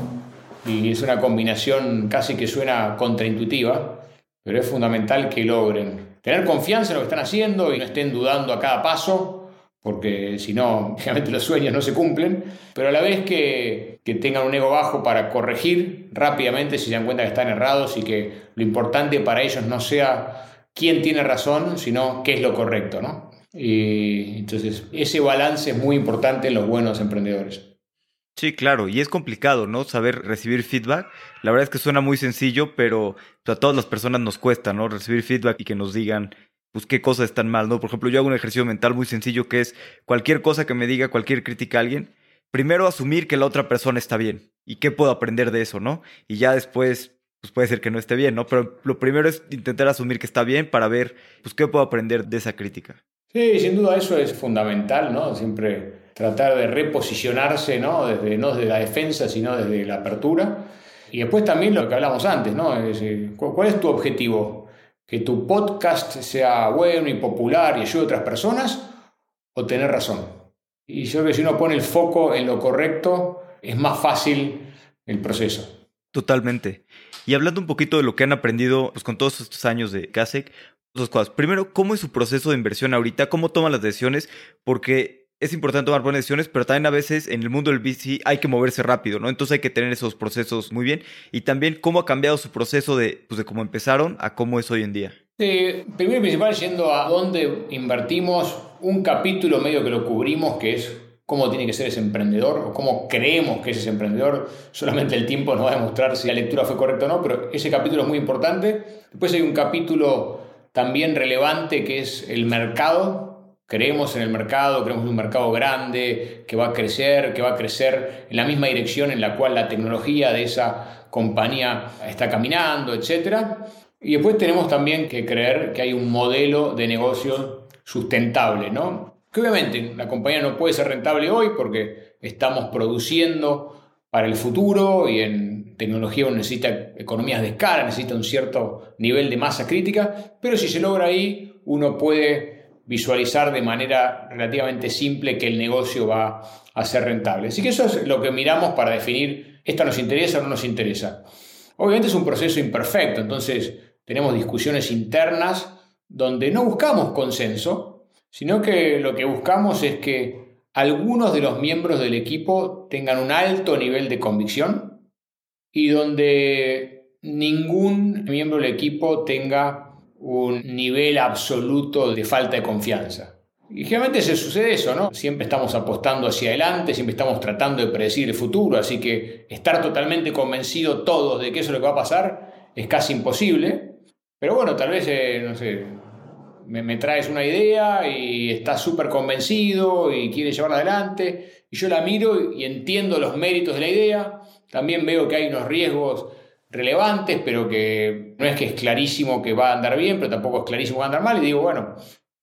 S2: y es una combinación casi que suena contraintuitiva, pero es fundamental que logren tener confianza en lo que están haciendo y no estén dudando a cada paso, porque si no, obviamente los sueños no se cumplen, pero a la vez que, que tengan un ego bajo para corregir rápidamente si se dan cuenta que están errados y que lo importante para ellos no sea quién tiene razón, sino qué es lo correcto, ¿no? Y entonces ese balance es muy importante en los buenos emprendedores.
S1: Sí, claro, y es complicado, ¿no? Saber recibir feedback. La verdad es que suena muy sencillo, pero a todas las personas nos cuesta, ¿no? Recibir feedback y que nos digan, pues, qué cosas están mal, ¿no? Por ejemplo, yo hago un ejercicio mental muy sencillo que es cualquier cosa que me diga, cualquier crítica a alguien, primero asumir que la otra persona está bien y qué puedo aprender de eso, ¿no? Y ya después, pues puede ser que no esté bien, ¿no? Pero lo primero es intentar asumir que está bien para ver, pues, qué puedo aprender de esa crítica.
S2: Sí, sin duda eso es fundamental, ¿no? Siempre tratar de reposicionarse, ¿no? Desde, no desde la defensa, sino desde la apertura. Y después también lo que hablamos antes, ¿no? ¿Cuál es tu objetivo? ¿Que tu podcast sea bueno y popular y ayude a otras personas? ¿O tener razón? Y yo creo que si uno pone el foco en lo correcto, es más fácil el proceso.
S1: Totalmente. Y hablando un poquito de lo que han aprendido pues, con todos estos años de CASEC, dos cosas. Primero, ¿cómo es su proceso de inversión ahorita? ¿Cómo toman las decisiones? Porque es importante tomar buenas decisiones, pero también a veces en el mundo del VC hay que moverse rápido, ¿no? Entonces hay que tener esos procesos muy bien. Y también cómo ha cambiado su proceso de, pues, de cómo empezaron a cómo es hoy en día.
S2: Primero y principal, yendo a dónde invertimos, un capítulo medio que lo cubrimos, que es cómo tiene que ser ese emprendedor o cómo creemos que es ese emprendedor. Solamente el tiempo nos va a demostrar si la lectura fue correcta o no, pero ese capítulo es muy importante. Después hay un capítulo también relevante que es el mercado, Creemos en el mercado, creemos en un mercado grande que va a crecer, que va a crecer en la misma dirección en la cual la tecnología de esa compañía está caminando, etc. Y después tenemos también que creer que hay un modelo de negocio sustentable, ¿no? Que obviamente la compañía no puede ser rentable hoy porque estamos produciendo para el futuro y en tecnología uno necesita economías de escala, necesita un cierto nivel de masa crítica, pero si se logra ahí, uno puede visualizar de manera relativamente simple que el negocio va a ser rentable. Así que eso es lo que miramos para definir, ¿esto nos interesa o no nos interesa? Obviamente es un proceso imperfecto, entonces tenemos discusiones internas donde no buscamos consenso, sino que lo que buscamos es que algunos de los miembros del equipo tengan un alto nivel de convicción y donde ningún miembro del equipo tenga un nivel absoluto de falta de confianza. Y generalmente se sucede eso, ¿no? Siempre estamos apostando hacia adelante, siempre estamos tratando de predecir el futuro, así que estar totalmente convencido todos de que eso es lo que va a pasar es casi imposible. Pero bueno, tal vez, eh, no sé, me, traes una idea y estás súper convencido y quieres llevarla adelante, y yo la miro y entiendo los méritos de la idea, también veo que hay unos riesgos relevantes, pero que no es que es clarísimo que va a andar bien, pero tampoco es clarísimo que va a andar mal, y digo, bueno,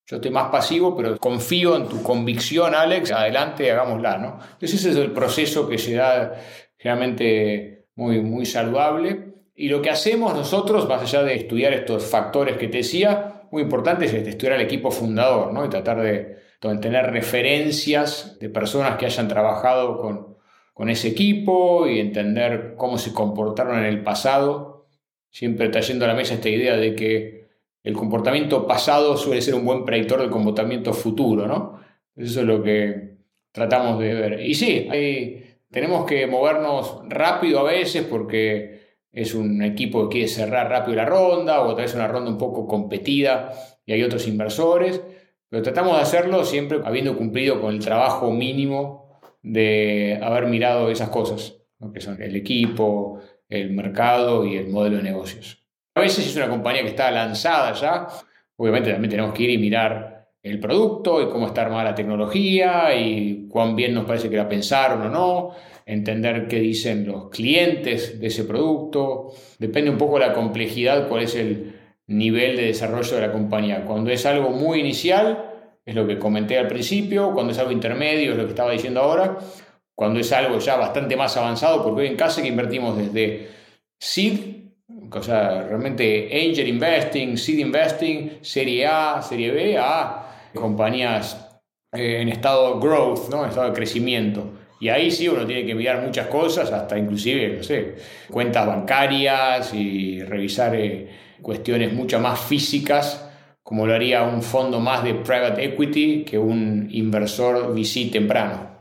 S2: yo estoy más pasivo, pero confío en tu convicción, Alex, adelante, hagámosla, ¿no? Entonces ese es el proceso que se da generalmente muy, muy saludable. Y lo que hacemos nosotros, más allá de estudiar estos factores que te decía, muy importante es estudiar al equipo fundador ¿no? y tratar de, tener referencias de personas que hayan trabajado con, con ese equipo y entender cómo se comportaron en el pasado, siempre trayendo a la mesa esta idea de que el comportamiento pasado suele ser un buen predictor del comportamiento futuro, ¿no? Eso es lo que tratamos de ver. Y sí, tenemos que movernos rápido a veces porque es un equipo que quiere cerrar rápido la ronda o tal vez una ronda un poco competida y hay otros inversores, pero tratamos de hacerlo siempre habiendo cumplido con el trabajo mínimo de haber mirado esas cosas, que son el equipo, el mercado y el modelo de negocios. A veces es una compañía que está lanzada ya, obviamente también tenemos que ir y mirar el producto y cómo está armada la tecnología y cuán bien nos parece que la pensaron o no entender qué dicen los clientes de ese producto. Depende un poco de la complejidad, cuál es el nivel de desarrollo de la compañía. Cuando es algo muy inicial, es lo que comenté al principio, cuando es algo intermedio, es lo que estaba diciendo ahora, cuando es algo ya bastante más avanzado, porque hoy en casa que invertimos desde seed, o sea, realmente angel investing, seed investing, serie A, serie B, a compañías eh, en estado growth, ¿no? en estado de crecimiento. Y ahí sí uno tiene que mirar muchas cosas, hasta inclusive, no sé, cuentas bancarias y revisar eh, cuestiones mucho más físicas, como lo haría un fondo más de private equity que un inversor VC temprano.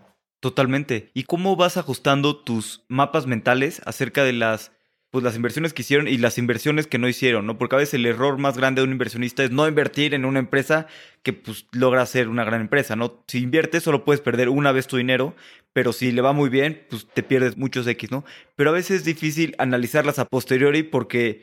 S1: Totalmente. ¿Y cómo vas ajustando tus mapas mentales acerca de las pues las inversiones que hicieron y las inversiones que no hicieron, ¿no? Porque a veces el error más grande de un inversionista es no invertir en una empresa que pues logra ser una gran empresa, ¿no? Si inviertes solo puedes perder una vez tu dinero, pero si le va muy bien, pues te pierdes muchos X, ¿no? Pero a veces es difícil analizarlas a posteriori porque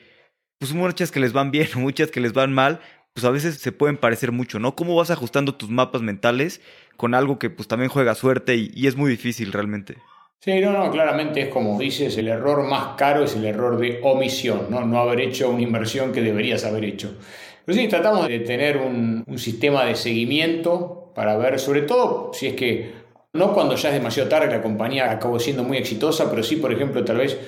S1: pues muchas que les van bien, muchas que les van mal, pues a veces se pueden parecer mucho, ¿no? ¿Cómo vas ajustando tus mapas mentales con algo que pues también juega suerte y, es muy difícil realmente?
S2: Sí, no, no, claramente es como dices, el error más caro es el error de omisión, no, no haber hecho una inversión que deberías haber hecho. Pero sí, tratamos de tener un, un sistema de seguimiento para ver, sobre todo si es que, no cuando ya es demasiado tarde, la compañía acabó siendo muy exitosa, pero sí, por ejemplo, tal vez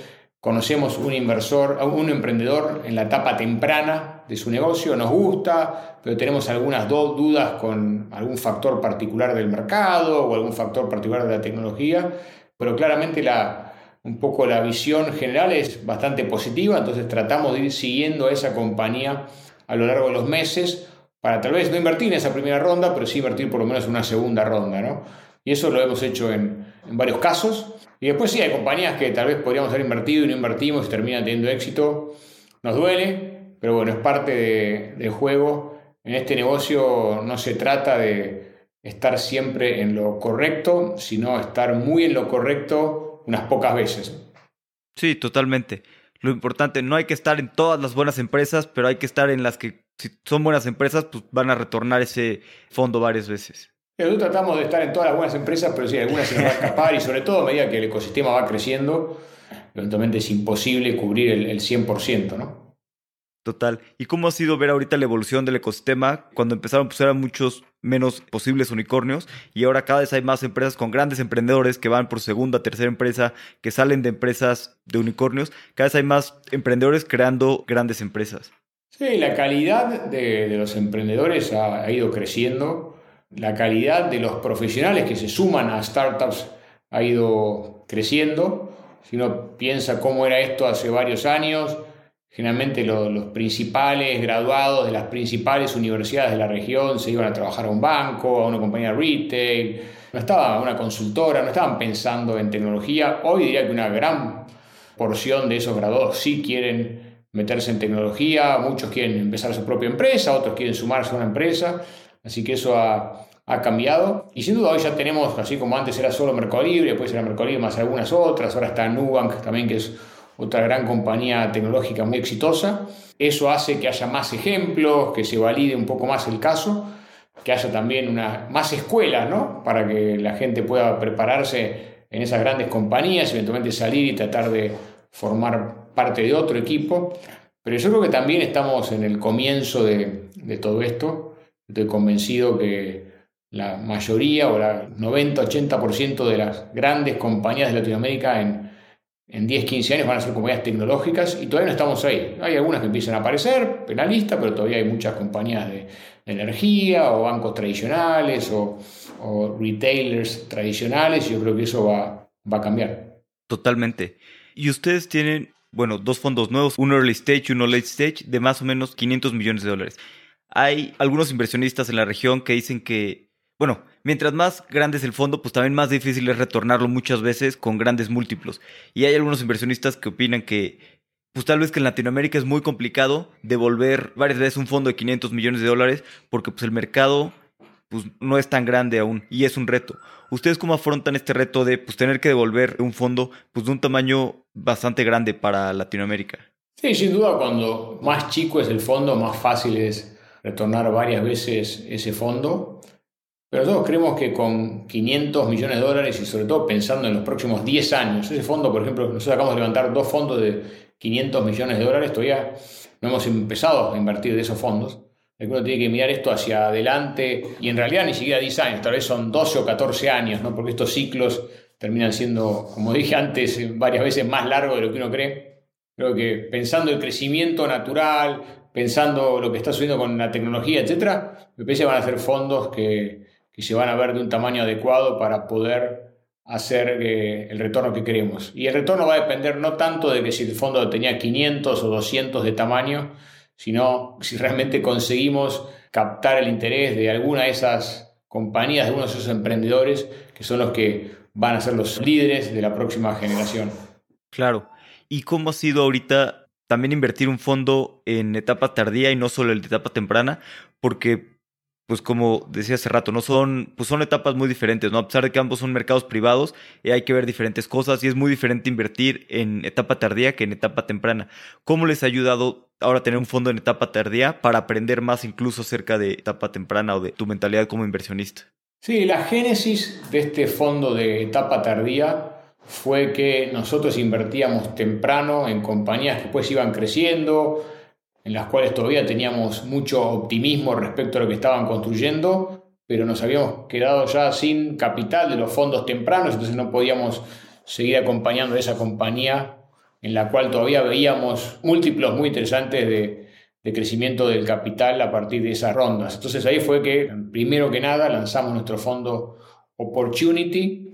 S2: conocemos un inversor, un emprendedor en la etapa temprana de su negocio, nos gusta, pero tenemos algunas dudas con algún factor particular del mercado o algún factor particular de la tecnología pero claramente la, un poco la visión general es bastante positiva, entonces tratamos de ir siguiendo a esa compañía a lo largo de los meses para tal vez no invertir en esa primera ronda, pero sí invertir por lo menos en una segunda ronda, ¿no? Y eso lo hemos hecho en, en varios casos. Y después sí, hay compañías que tal vez podríamos haber invertido y no invertimos y terminan teniendo éxito. Nos duele, pero bueno, es parte del juego. En este negocio no se trata de, estar siempre en lo correcto, sino estar muy en lo correcto unas pocas veces.
S1: Sí, totalmente. Lo importante, no hay que estar en todas las buenas empresas, pero hay que estar en las que, si son buenas empresas, pues van a retornar ese fondo varias veces.
S2: Nosotros tratamos de estar en todas las buenas empresas, pero sí, algunas se nos va a escapar y sobre todo a medida que el ecosistema va creciendo, eventualmente es imposible cubrir el, el 100%, ¿no?
S1: Total. ¿Y cómo ha sido ver ahorita la evolución del ecosistema? Cuando empezaron, pues eran muchos menos posibles unicornios y ahora cada vez hay más empresas con grandes emprendedores que van por segunda, tercera empresa, que salen de empresas de unicornios. Cada vez hay más emprendedores creando grandes empresas.
S2: Sí, la calidad de, los emprendedores ha, ha ido creciendo. La calidad de los profesionales que se suman a startups ha ido creciendo. Si uno piensa cómo era esto hace varios años, Generalmente los principales graduados de las principales universidades de la región se iban a trabajar a un banco, a una compañía retail, no estaba una consultora, no estaban pensando en tecnología. Hoy diría que una gran porción de esos graduados sí quieren meterse en tecnología, muchos quieren empezar su propia empresa, otros quieren sumarse a una empresa, así que eso ha, ha cambiado. Y sin duda hoy ya tenemos, así como antes era solo Mercado Libre, después era Mercado Libre más algunas otras, ahora está Nubank también, que es otra gran compañía tecnológica muy exitosa. Eso hace que haya más ejemplos, que se valide un poco más el caso, que haya también una, más escuelas, ¿no? Para que la gente pueda prepararse en esas grandes compañías, eventualmente salir y tratar de formar parte de otro equipo. Pero yo creo que también estamos en el comienzo de, de todo esto. Estoy convencido que la mayoría o la 90-80% de las grandes compañías de Latinoamérica en en 10, 15 años van a ser compañías tecnológicas y todavía no estamos ahí. Hay algunas que empiezan a aparecer, penalistas, pero todavía hay muchas compañías de, energía o bancos tradicionales o, retailers tradicionales yo creo que eso va, va a cambiar.
S1: Totalmente. Y ustedes tienen, bueno, dos fondos nuevos, uno early stage y uno late stage, de más o menos 500 millones de dólares. Hay algunos inversionistas en la región que dicen que, bueno, Mientras más grande es el fondo, pues también más difícil es retornarlo muchas veces con grandes múltiplos. Y hay algunos inversionistas que opinan que, pues tal vez que en Latinoamérica es muy complicado devolver varias veces un fondo de 500 millones de dólares porque pues el mercado pues no es tan grande aún y es un reto. ¿Ustedes cómo afrontan este reto de pues tener que devolver un fondo pues de un tamaño bastante grande para Latinoamérica?
S2: Sí, sin duda cuando más chico es el fondo, más fácil es retornar varias veces ese fondo. Pero nosotros creemos que con 500 millones de dólares y sobre todo pensando en los próximos 10 años, ese fondo, por ejemplo, nosotros acabamos de levantar dos fondos de 500 millones de dólares, todavía no hemos empezado a invertir de esos fondos. Uno tiene que mirar esto hacia adelante y en realidad ni siquiera 10 años, tal vez son 12 o 14 años, ¿no? porque estos ciclos terminan siendo, como dije antes, varias veces más largos de lo que uno cree. Creo que pensando el crecimiento natural, pensando lo que está sucediendo con la tecnología, etc., me parece que van a ser fondos que, que se van a ver de un tamaño adecuado para poder hacer eh, el retorno que queremos. Y el retorno va a depender no tanto de que si el fondo tenía 500 o 200 de tamaño, sino si realmente conseguimos captar el interés de alguna de esas compañías, de algunos de esos emprendedores, que son los que van a ser los líderes de la próxima generación.
S1: Claro. ¿Y cómo ha sido ahorita también invertir un fondo en etapa tardía y no solo en etapa temprana? Porque pues como decía hace rato, no son, pues son etapas muy diferentes, ¿no? A pesar de que ambos son mercados privados, y eh, hay que ver diferentes cosas y es muy diferente invertir en etapa tardía que en etapa temprana. ¿Cómo les ha ayudado ahora tener un fondo en etapa tardía para aprender más incluso acerca de etapa temprana o de tu mentalidad como inversionista?
S2: Sí, la génesis de este fondo de etapa tardía fue que nosotros invertíamos temprano en compañías que después iban creciendo, en las cuales todavía teníamos mucho optimismo respecto a lo que estaban construyendo, pero nos habíamos quedado ya sin capital de los fondos tempranos, entonces no podíamos seguir acompañando a esa compañía en la cual todavía veíamos múltiplos muy interesantes de, de crecimiento del capital a partir de esas rondas. Entonces ahí fue que, primero que nada, lanzamos nuestro fondo Opportunity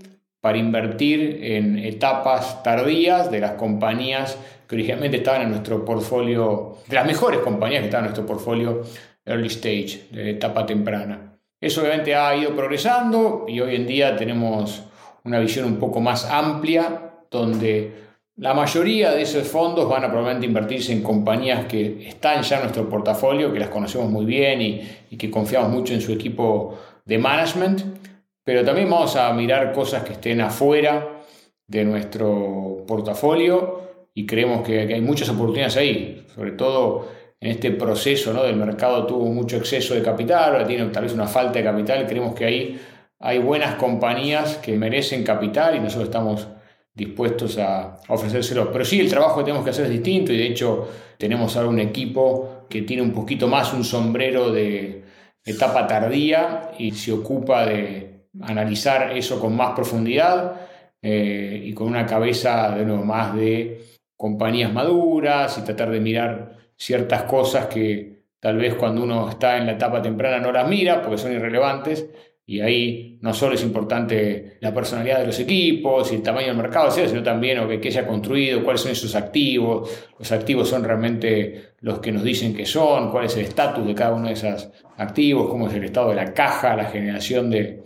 S2: para invertir en etapas tardías de las compañías que originalmente estaban en nuestro portfolio, de las mejores compañías que estaban en nuestro portfolio early stage, de etapa temprana. Eso obviamente ha ido progresando y hoy en día tenemos una visión un poco más amplia donde la mayoría de esos fondos van a probablemente invertirse en compañías que están ya en nuestro portafolio, que las conocemos muy bien y, y que confiamos mucho en su equipo de management, pero también vamos a mirar cosas que estén afuera de nuestro portafolio y creemos que, hay muchas oportunidades ahí, sobre todo en este proceso ¿no? del mercado tuvo mucho exceso de capital, ahora tiene tal vez una falta de capital, creemos que ahí hay buenas compañías que merecen capital y nosotros estamos dispuestos a ofrecérselo. Pero sí, el trabajo que tenemos que hacer es distinto y de hecho tenemos ahora un equipo que tiene un poquito más un sombrero de etapa tardía y se ocupa de analizar eso con más profundidad eh, y con una cabeza de nuevo más de compañías maduras y tratar de mirar ciertas cosas que tal vez cuando uno está en la etapa temprana no las mira porque son irrelevantes, Y ahí no solo es importante la personalidad de los equipos y el tamaño del mercado, sino también lo que, haya construido, cuáles son esos activos. Los activos son realmente los que nos dicen que son, cuál es el estatus de cada uno de esos activos, cómo es el estado de la caja, la generación de,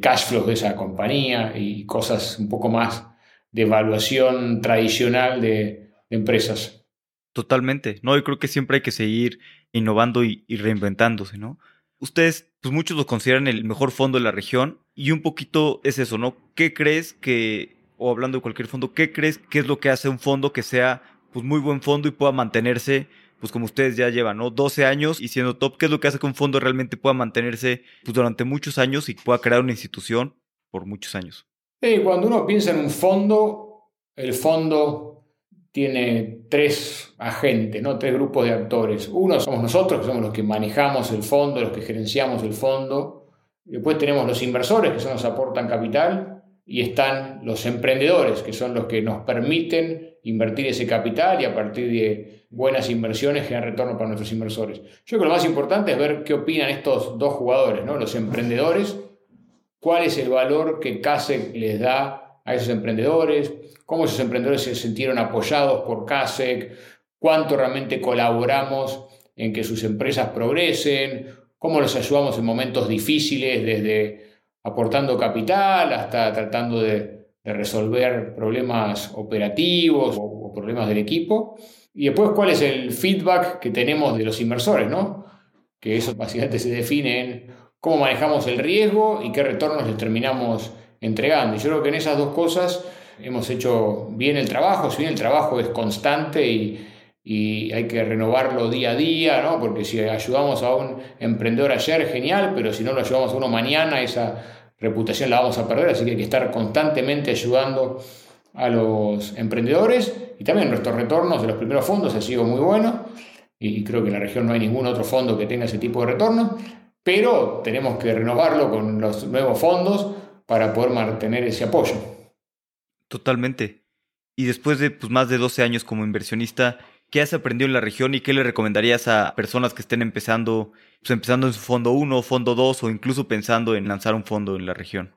S2: cash flows de esa compañía y cosas un poco más de evaluación tradicional de, empresas.
S1: Totalmente. No, yo creo que siempre hay que seguir innovando y, y reinventándose, ¿no? Ustedes, pues muchos lo consideran el mejor fondo de la región y un poquito es eso, ¿no? ¿Qué crees que, o hablando de cualquier fondo, qué crees que es lo que hace un fondo que sea pues muy buen fondo y pueda mantenerse, pues como ustedes ya llevan, ¿no? 12 años y siendo top, ¿qué es lo que hace que un fondo realmente pueda mantenerse pues durante muchos años y pueda crear una institución por muchos años?
S2: cuando uno piensa en un fondo, el fondo tiene tres agentes, ¿no? tres grupos de actores. Uno somos nosotros, que somos los que manejamos el fondo, los que gerenciamos el fondo. Después tenemos los inversores, que son los que aportan capital. Y están los emprendedores, que son los que nos permiten invertir ese capital y a partir de buenas inversiones generar retorno para nuestros inversores. Yo creo que lo más importante es ver qué opinan estos dos jugadores, ¿no? los emprendedores, cuál es el valor que CASE les da a esos emprendedores, cómo esos emprendedores se sintieron apoyados por CASEC, cuánto realmente colaboramos en que sus empresas progresen, cómo los ayudamos en momentos difíciles, desde aportando capital hasta tratando de, resolver problemas operativos o, problemas del equipo. Y después, cuál es el feedback que tenemos de los inversores, ¿no? Que eso básicamente se define en cómo manejamos el riesgo y qué retornos les terminamos entregando. Y yo creo que en esas dos cosas hemos hecho bien el trabajo, si bien el trabajo es constante y, hay que renovarlo día a día, ¿no? porque si ayudamos a un emprendedor ayer, genial, pero si no lo ayudamos a uno mañana, esa reputación la vamos a perder, así que hay que estar constantemente ayudando a los emprendedores y también nuestros retornos de los primeros fondos ha sido muy bueno y creo que en la región no hay ningún otro fondo que tenga ese tipo de retorno, pero tenemos que renovarlo con los nuevos fondos para poder mantener ese apoyo.
S1: Totalmente. Y después de pues, más de 12 años como inversionista, ¿qué has aprendido en la región y qué le recomendarías a personas que estén empezando, pues, empezando en su fondo 1, fondo 2 o incluso pensando en lanzar un fondo en la región?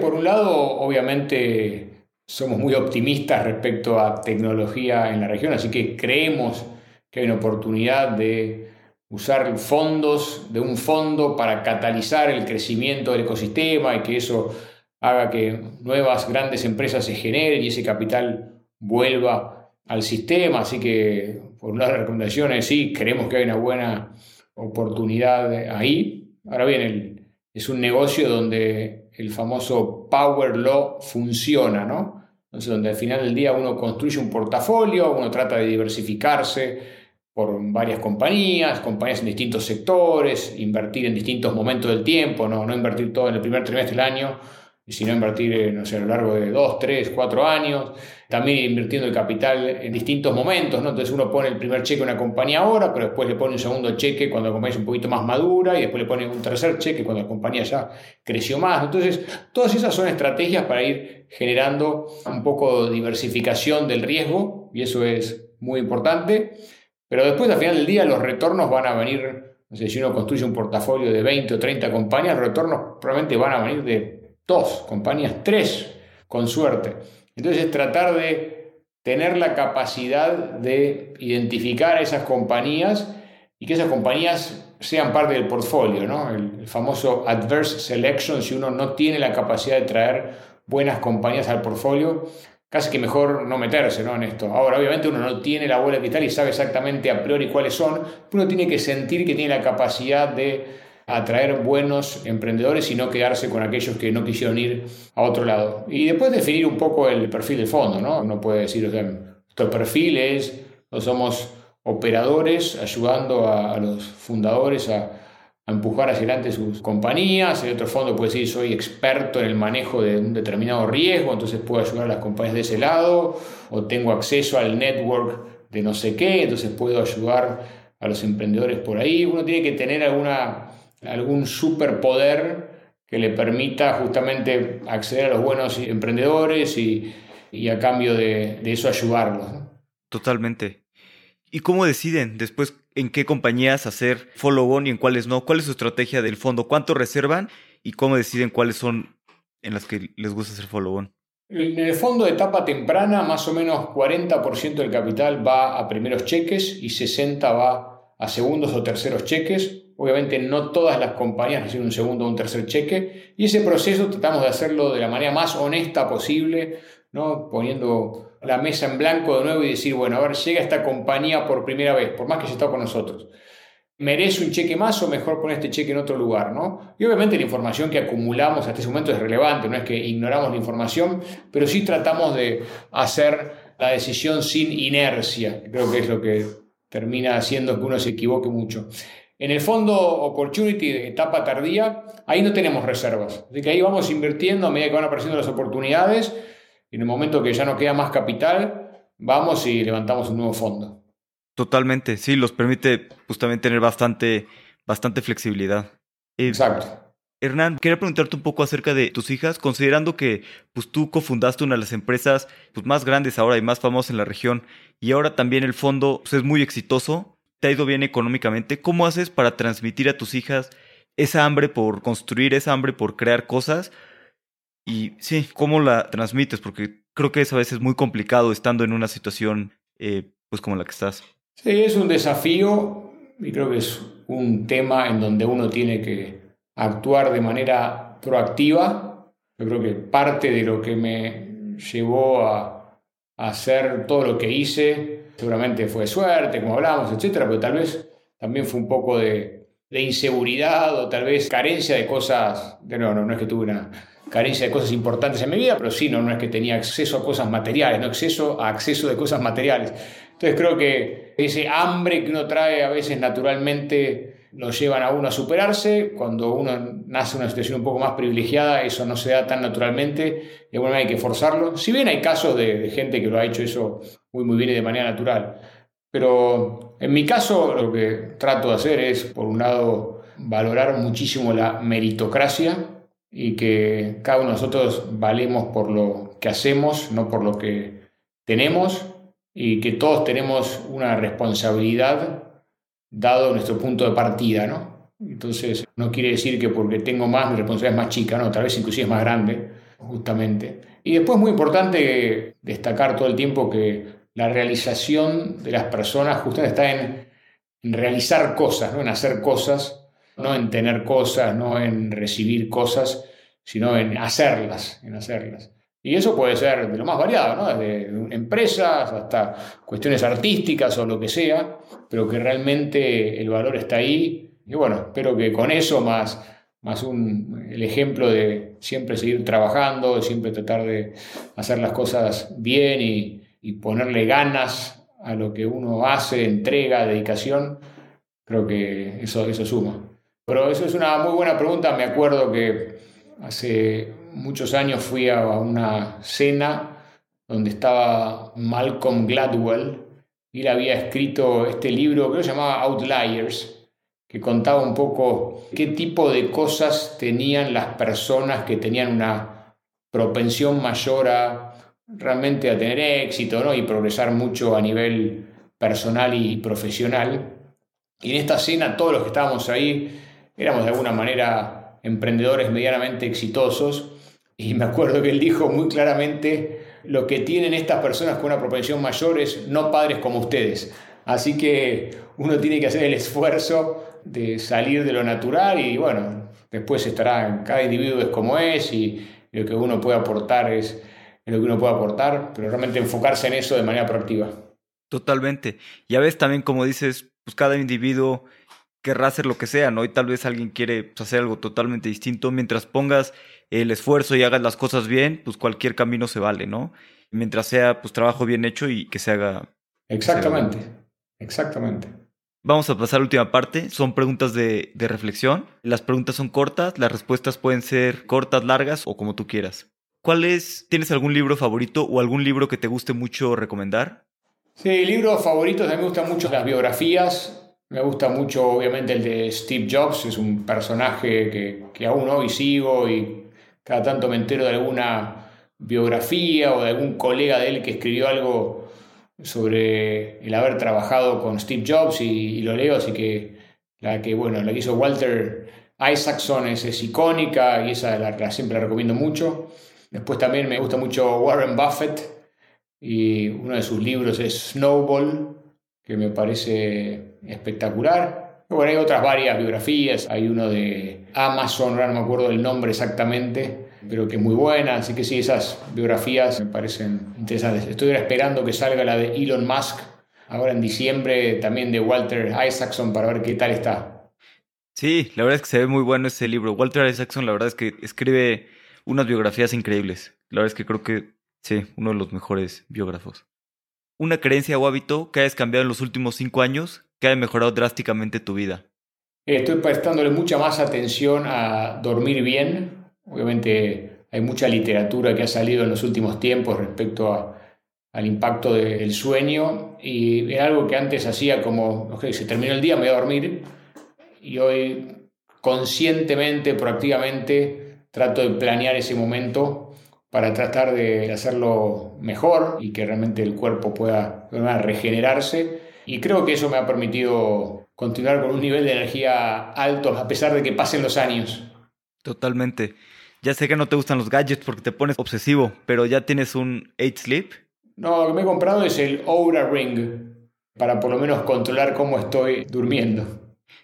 S2: por un lado, obviamente somos muy optimistas respecto a tecnología en la región, así que creemos que hay una oportunidad de usar fondos de un fondo para catalizar el crecimiento del ecosistema y que eso haga que nuevas grandes empresas se generen y ese capital vuelva al sistema. Así que, por un lado, la recomendación es sí, creemos que hay una buena oportunidad ahí. Ahora bien, es un negocio donde el famoso Power Law funciona, ¿no? Entonces, donde al final del día uno construye un portafolio, uno trata de diversificarse por varias compañías, compañías en distintos sectores, invertir en distintos momentos del tiempo, no, no invertir todo en el primer trimestre del año, y si no invertir no sé, a lo largo de dos, tres, cuatro años, también invirtiendo el capital en distintos momentos, ¿no? Entonces uno pone el primer cheque a una compañía ahora, pero después le pone un segundo cheque cuando la compañía es un poquito más madura y después le pone un tercer cheque cuando la compañía ya creció más. Entonces, todas esas son estrategias para ir generando un poco de diversificación del riesgo y eso es muy importante. Pero después, al final del día, los retornos van a venir, no sé, si uno construye un portafolio de 20 o 30 compañías, los retornos probablemente van a venir de dos, compañías tres, con suerte. Entonces es tratar de tener la capacidad de identificar a esas compañías y que esas compañías sean parte del portfolio, ¿no? El, famoso adverse selection, si uno no tiene la capacidad de traer buenas compañías al portfolio, casi que mejor no meterse ¿no? en esto. Ahora, obviamente uno no tiene la bola de cristal y sabe exactamente a priori cuáles son, pero uno tiene que sentir que tiene la capacidad de atraer buenos emprendedores y no quedarse con aquellos que no quisieron ir a otro lado. Y después definir un poco el perfil de fondo, ¿no? Uno puede decir, o sea, estos perfiles, no somos operadores ayudando a, los fundadores a, a, empujar hacia adelante sus compañías. El otro fondo puede decir, soy experto en el manejo de un determinado riesgo, entonces puedo ayudar a las compañías de ese lado, o tengo acceso al network de no sé qué, entonces puedo ayudar a los emprendedores por ahí. Uno tiene que tener alguna algún superpoder que le permita justamente acceder a los buenos emprendedores y, a cambio de, eso ayudarlos.
S1: Totalmente. ¿Y cómo deciden después en qué compañías hacer follow-on y en cuáles no? ¿Cuál es su estrategia del fondo? ¿Cuánto reservan? y cómo deciden cuáles son en las que les gusta hacer follow-on?
S2: En el fondo de etapa temprana, más o menos 40% del capital va a primeros cheques y 60% va a segundos o terceros cheques. Obviamente no todas las compañías reciben un segundo o un tercer cheque y ese proceso tratamos de hacerlo de la manera más honesta posible, ¿no? poniendo la mesa en blanco de nuevo y decir, bueno, a ver, llega esta compañía por primera vez, por más que haya estado con nosotros. ¿Merece un cheque más o mejor poner este cheque en otro lugar? ¿no? Y obviamente la información que acumulamos hasta ese momento es relevante, no es que ignoramos la información, pero sí tratamos de hacer la decisión sin inercia, creo que es lo que termina haciendo que uno se equivoque mucho. En el fondo Opportunity etapa tardía, ahí no tenemos reservas, así que ahí vamos invirtiendo a medida que van apareciendo las oportunidades y en el momento que ya no queda más capital, vamos y levantamos un nuevo fondo.
S1: Totalmente, sí, los permite justamente tener bastante, bastante flexibilidad.
S2: Eh, Exacto.
S1: Hernán, quería preguntarte un poco acerca de tus hijas, considerando que pues, tú cofundaste una de las empresas pues, más grandes ahora y más famosas en la región, y ahora también el fondo pues, es muy exitoso, te ha ido bien económicamente. ¿Cómo haces para transmitir a tus hijas esa hambre por construir, esa hambre por crear cosas? Y sí, ¿cómo la transmites? Porque creo que es a veces muy complicado estando en una situación eh, pues como la que estás.
S2: Sí, es un desafío y creo que es un tema en donde uno tiene que actuar de manera proactiva. Yo creo que parte de lo que me llevó a, hacer todo lo que hice, seguramente fue suerte, como hablamos, etcétera, pero tal vez también fue un poco de, de inseguridad o tal vez carencia de cosas. De, no, no, no es que tuve una carencia de cosas importantes en mi vida, pero sí, no, no es que tenía acceso a cosas materiales, no acceso a acceso de cosas materiales. Entonces creo que ese hambre que uno trae a veces naturalmente lo llevan a uno a superarse. Cuando uno nace en una situación un poco más privilegiada, eso no se da tan naturalmente y bueno, hay que forzarlo. Si bien hay casos de, gente que lo ha hecho eso muy, muy bien y de manera natural. Pero en mi caso lo que trato de hacer es, por un lado, valorar muchísimo la meritocracia y que cada uno de nosotros valemos por lo que hacemos, no por lo que tenemos y que todos tenemos una responsabilidad dado nuestro punto de partida, ¿no? Entonces, no quiere decir que porque tengo más, mi responsabilidad es más chica, ¿no? Tal vez inclusive es más grande, justamente. Y después, muy importante destacar todo el tiempo que la realización de las personas justamente está en, en realizar cosas, ¿no? En hacer cosas, no en tener cosas, no en recibir cosas, sino en hacerlas, en hacerlas. Y eso puede ser de lo más variado, ¿no? desde empresas hasta cuestiones artísticas o lo que sea, pero que realmente el valor está ahí. Y bueno, espero que con eso más, más un, el ejemplo de siempre seguir trabajando, de siempre tratar de hacer las cosas bien y, y ponerle ganas a lo que uno hace, entrega, dedicación, creo que eso, eso suma. Pero eso es una muy buena pregunta. Me acuerdo que hace muchos años fui a una cena donde estaba Malcolm Gladwell y él había escrito este libro que se llamaba Outliers, que contaba un poco qué tipo de cosas tenían las personas que tenían una propensión mayor a realmente a tener éxito ¿no? y progresar mucho a nivel personal y profesional. Y en esta cena todos los que estábamos ahí éramos de alguna manera emprendedores medianamente exitosos y me acuerdo que él dijo muy claramente, lo que tienen estas personas con una propensión mayor es no padres como ustedes. Así que uno tiene que hacer el esfuerzo de salir de lo natural y bueno, después estará, cada individuo es como es y lo que uno puede aportar es, lo que uno puede aportar, pero realmente enfocarse en eso de manera proactiva.
S1: Totalmente. Y a veces también, como dices, pues cada individuo querrá hacer lo que sea, ¿no? Y tal vez alguien quiere pues, hacer algo totalmente distinto. Mientras pongas el esfuerzo y hagas las cosas bien, pues cualquier camino se vale, ¿no? Mientras sea pues trabajo bien hecho y que se haga.
S2: Exactamente, exactamente.
S1: Vamos a pasar a la última parte. Son preguntas de, de reflexión. Las preguntas son cortas, las respuestas pueden ser cortas, largas o como tú quieras. ¿Cuál es, tienes algún libro favorito o algún libro que te guste mucho recomendar?
S2: Sí, libros favoritos, a mí me gustan mucho las biografías. Me gusta mucho, obviamente, el de Steve Jobs, es un personaje que, que aún hoy sigo y cada tanto me entero de alguna biografía o de algún colega de él que escribió algo sobre el haber trabajado con Steve Jobs y, lo leo, así que la que, bueno, la que hizo Walter Isaacson es, icónica y esa la, siempre la recomiendo mucho. Después también me gusta mucho Warren Buffett y uno de sus libros es Snowball, que me parece espectacular. Bueno, hay otras varias biografías, hay uno de Amazon, no me acuerdo del nombre exactamente, pero que es muy buena, así que sí, esas biografías me parecen interesantes. Estoy esperando que salga la de Elon Musk, ahora en diciembre, también de Walter Isaacson, para ver qué tal está.
S1: Sí, la verdad es que se ve muy bueno ese libro. Walter Isaacson, la verdad es que escribe unas biografías increíbles. La verdad es que creo que sí, uno de los mejores biógrafos. Una creencia o hábito que hayas cambiado en los últimos cinco años que haya mejorado drásticamente tu vida.
S2: Estoy prestándole mucha más atención a dormir bien, Obviamente hay mucha literatura que ha salido en los últimos tiempos respecto al impacto del sueño y es algo que antes hacía como, ok, se terminó el día, me voy a dormir y hoy conscientemente, proactivamente trato de planear ese momento para tratar de hacerlo mejor y que realmente el cuerpo pueda regenerarse. Y creo que eso me ha permitido continuar con un nivel de energía alto a pesar de que pasen los años.
S1: Totalmente. Ya sé que no te gustan los gadgets porque te pones obsesivo, pero ya tienes un 8 Sleep.
S2: No, lo que me he comprado es el Oura Ring para por lo menos controlar cómo estoy durmiendo.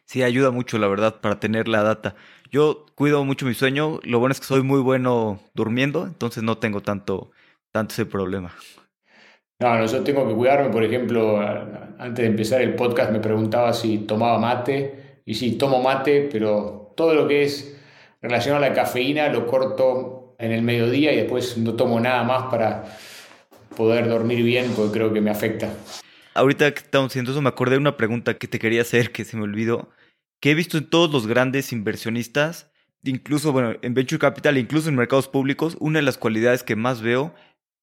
S1: Sí, ayuda mucho, la verdad, para tener la data. Yo cuido mucho mi sueño, lo bueno es que soy muy bueno durmiendo, entonces no tengo tanto, tanto ese problema.
S2: No, no, yo tengo que cuidarme, por ejemplo, antes de empezar el podcast me preguntaba si tomaba mate, y sí, tomo mate, pero todo lo que es relacionado a la cafeína lo corto en el mediodía y después no tomo nada más para poder dormir bien porque creo que me afecta.
S1: Ahorita que estamos haciendo eso me acordé de una pregunta que te quería hacer que se me olvidó, que he visto en todos los grandes inversionistas, incluso bueno, en Venture Capital, incluso en mercados públicos, una de las cualidades que más veo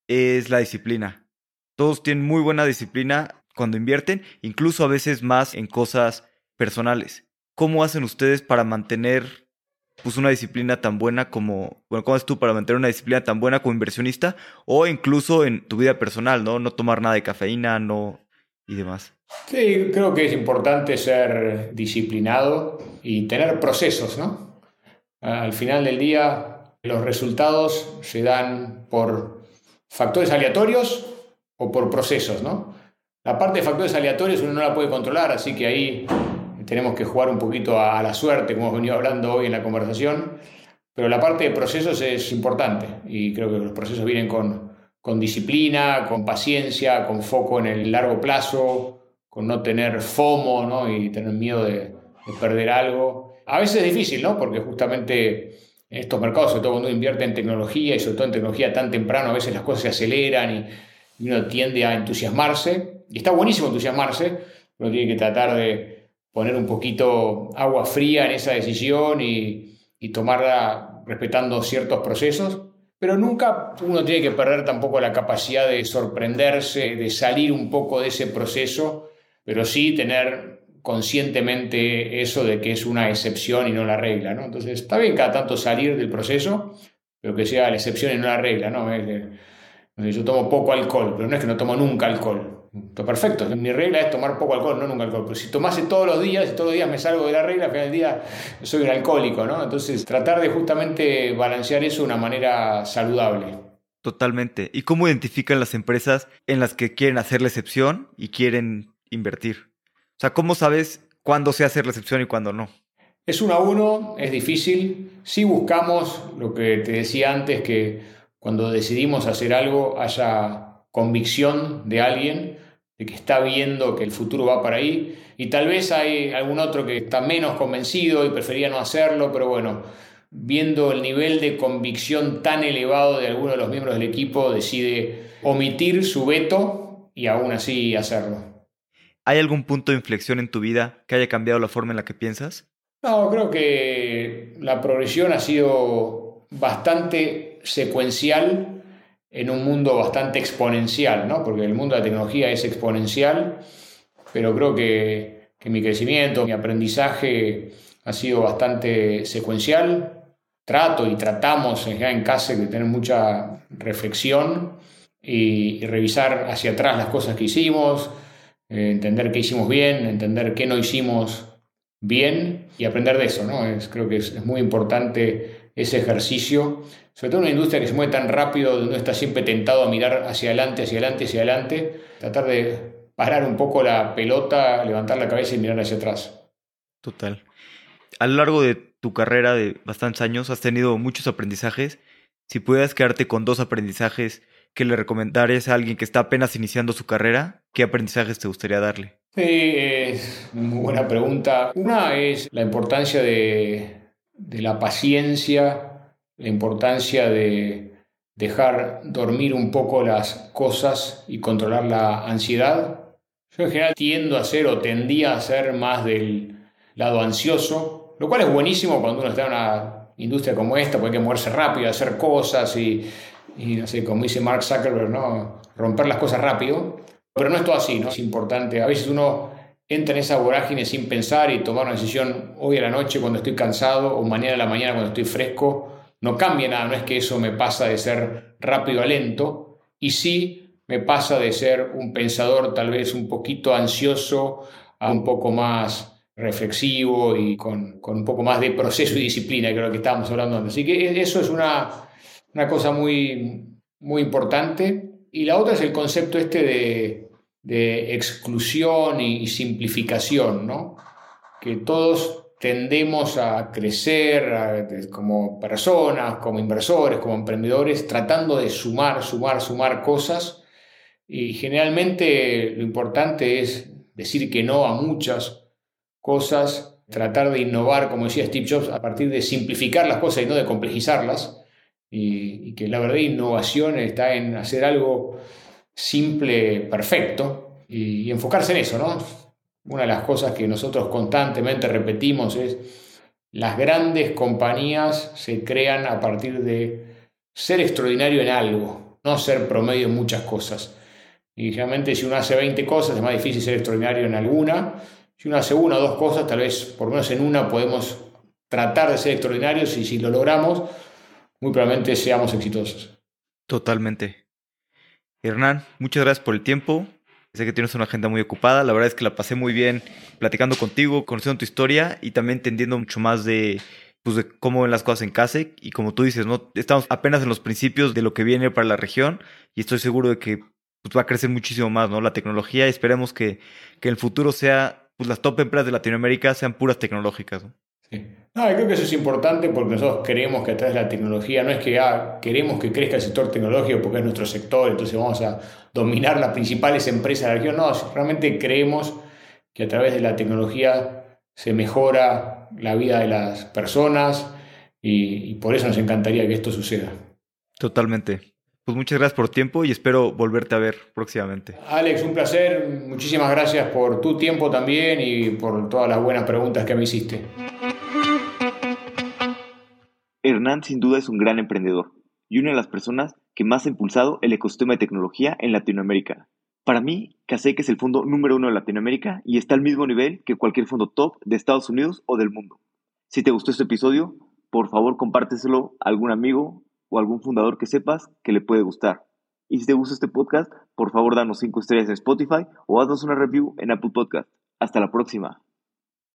S1: es la disciplina. Todos tienen muy buena disciplina cuando invierten, incluso a veces más en cosas personales. ¿Cómo hacen ustedes para mantener pues una disciplina tan buena como, bueno, ¿cómo es tú para mantener una disciplina tan buena como inversionista o incluso en tu vida personal, ¿no? No tomar nada de cafeína, no y demás.
S2: Sí, creo que es importante ser disciplinado y tener procesos, ¿no? Al final del día, los resultados se dan por factores aleatorios o por procesos, ¿no? La parte de factores aleatorios uno no la puede controlar, así que ahí tenemos que jugar un poquito a, la suerte, como hemos venido hablando hoy en la conversación, pero la parte de procesos es importante y creo que los procesos vienen con, con disciplina, con paciencia, con foco en el largo plazo, con no tener FOMO ¿no? y tener miedo de, perder algo. A veces es difícil, ¿no? porque justamente en estos mercados, sobre todo cuando uno invierte en tecnología y sobre todo en tecnología tan temprano, a veces las cosas se aceleran y, y uno tiende a entusiasmarse. Y está buenísimo entusiasmarse, pero tiene que tratar de, poner un poquito agua fría en esa decisión y, tomarla respetando ciertos procesos, pero nunca uno tiene que perder tampoco la capacidad de sorprenderse, de salir un poco de ese proceso, pero sí tener conscientemente eso de que es una excepción y no la regla, ¿no? Entonces, está bien cada tanto salir del proceso, pero que sea la excepción y no la regla, ¿no? Yo tomo poco alcohol, pero no es que no tomo nunca alcohol. Está perfecto. Mi regla es tomar poco alcohol, no nunca alcohol. Pero si tomase todos los días y todos los días me salgo de la regla, al final del día soy un alcohólico, ¿no? Entonces, tratar de justamente balancear eso de una manera saludable.
S1: Totalmente. ¿Y cómo identifican las empresas en las que quieren hacer la excepción y quieren invertir? O sea, ¿cómo sabes cuándo se hace la excepción y cuándo no?
S2: Es uno a uno, es difícil. Si buscamos lo que te decía antes, que cuando decidimos hacer algo haya convicción de alguien de que está viendo que el futuro va para ahí y tal vez hay algún otro que está menos convencido y prefería no hacerlo, pero bueno, viendo el nivel de convicción tan elevado de alguno de los miembros del equipo, decide omitir su veto y aún así hacerlo.
S1: ¿Hay algún punto de inflexión en tu vida que haya cambiado la forma en la que piensas?
S2: No, creo que la progresión ha sido bastante secuencial en un mundo bastante exponencial, ¿no? porque el mundo de la tecnología es exponencial, pero creo que, mi crecimiento, mi aprendizaje ha sido bastante secuencial. Trato y tratamos ya en casa de tener mucha reflexión y, revisar hacia atrás las cosas que hicimos, eh, entender qué hicimos bien, entender qué no hicimos bien y aprender de eso, ¿no? Es, creo que es, muy importante ese ejercicio, sobre todo en una industria que se mueve tan rápido, donde uno está siempre tentado a mirar hacia adelante, hacia adelante, hacia adelante, tratar de parar un poco la pelota, levantar la cabeza y mirar hacia atrás.
S1: Total. A lo largo de tu carrera de bastantes años has tenido muchos aprendizajes. Si pudieras quedarte con dos aprendizajes que le recomendarías a alguien que está apenas iniciando su carrera, ¿qué aprendizajes te gustaría darle?
S2: Sí, es muy buena pregunta. Una es la importancia de, la paciencia, la importancia de dejar dormir un poco las cosas y controlar la ansiedad. Yo en general tiendo a ser o tendía a ser más del lado ansioso, lo cual es buenísimo cuando uno está en una industria como esta, porque hay que moverse rápido, hacer cosas y, y no sé, como dice Mark Zuckerberg, ¿no? romper las cosas rápido. Pero no es todo así, ¿no? Es importante. A veces uno entra en esa vorágine sin pensar y tomar una decisión hoy a la noche cuando estoy cansado o mañana a la mañana cuando estoy fresco. No cambia nada, no es que eso me pasa de ser rápido a lento y sí me pasa de ser un pensador tal vez un poquito ansioso a un poco más reflexivo y con, con un poco más de proceso y disciplina, que es lo que estábamos hablando antes. Así que eso es una, una cosa muy, muy importante. Y la otra es el concepto este de, de exclusión y, simplificación, ¿no? Que todos tendemos a crecer como personas, como inversores, como emprendedores, tratando de sumar, sumar, sumar cosas. Y generalmente lo importante es decir que no a muchas cosas, tratar de innovar, como decía Steve Jobs, a partir de simplificar las cosas y no de complejizarlas y, que la verdad innovación está en hacer algo simple, perfecto y, enfocarse en eso, ¿no? Una de las cosas que nosotros constantemente repetimos es las grandes compañías se crean a partir de ser extraordinario en algo, no ser promedio en muchas cosas. Y realmente si uno hace 20 cosas es más difícil ser extraordinario en alguna. Si uno hace una o dos cosas, tal vez por lo menos en una podemos tratar de ser extraordinarios y si lo logramos, muy probablemente seamos exitosos.
S1: Totalmente. Hernán, muchas gracias por el tiempo. Sé que tienes una agenda muy ocupada. La verdad es que la pasé muy bien platicando contigo, conociendo tu historia y también entendiendo mucho más de, pues, de cómo ven las cosas en CASEC. Y como tú dices, ¿no? estamos apenas en los principios de lo que viene para la región y estoy seguro de que pues, va a crecer muchísimo más ¿no? la tecnología y esperemos que, que en el futuro sea, pues las top empresas de Latinoamérica sean puras tecnológicas. ¿no?
S2: No, creo que eso es importante porque nosotros creemos que a través de la tecnología, no es que ah, queremos que crezca el sector tecnológico porque es nuestro sector, entonces vamos a dominar las principales empresas de la región. No, realmente creemos que a través de la tecnología se mejora la vida de las personas y, y por eso nos encantaría que esto suceda.
S1: Totalmente. Pues muchas gracias por tu tiempo y espero volverte a ver próximamente.
S2: Alex, un placer. Muchísimas gracias por tu tiempo también y por todas las buenas preguntas que me hiciste.
S1: Hernán sin duda es un gran emprendedor y una de las personas que más ha impulsado el ecosistema de tecnología en Latinoamérica. Para mí, Kasek es el fondo número uno de Latinoamérica y está al mismo nivel que cualquier fondo top de Estados Unidos o del mundo. Si te gustó este episodio, por favor compárteselo a algún amigo o algún fundador que sepas que le puede gustar. Y si te gusta este podcast, por favor danos 5 estrellas en Spotify o haznos una review en Apple Podcast. Hasta la próxima.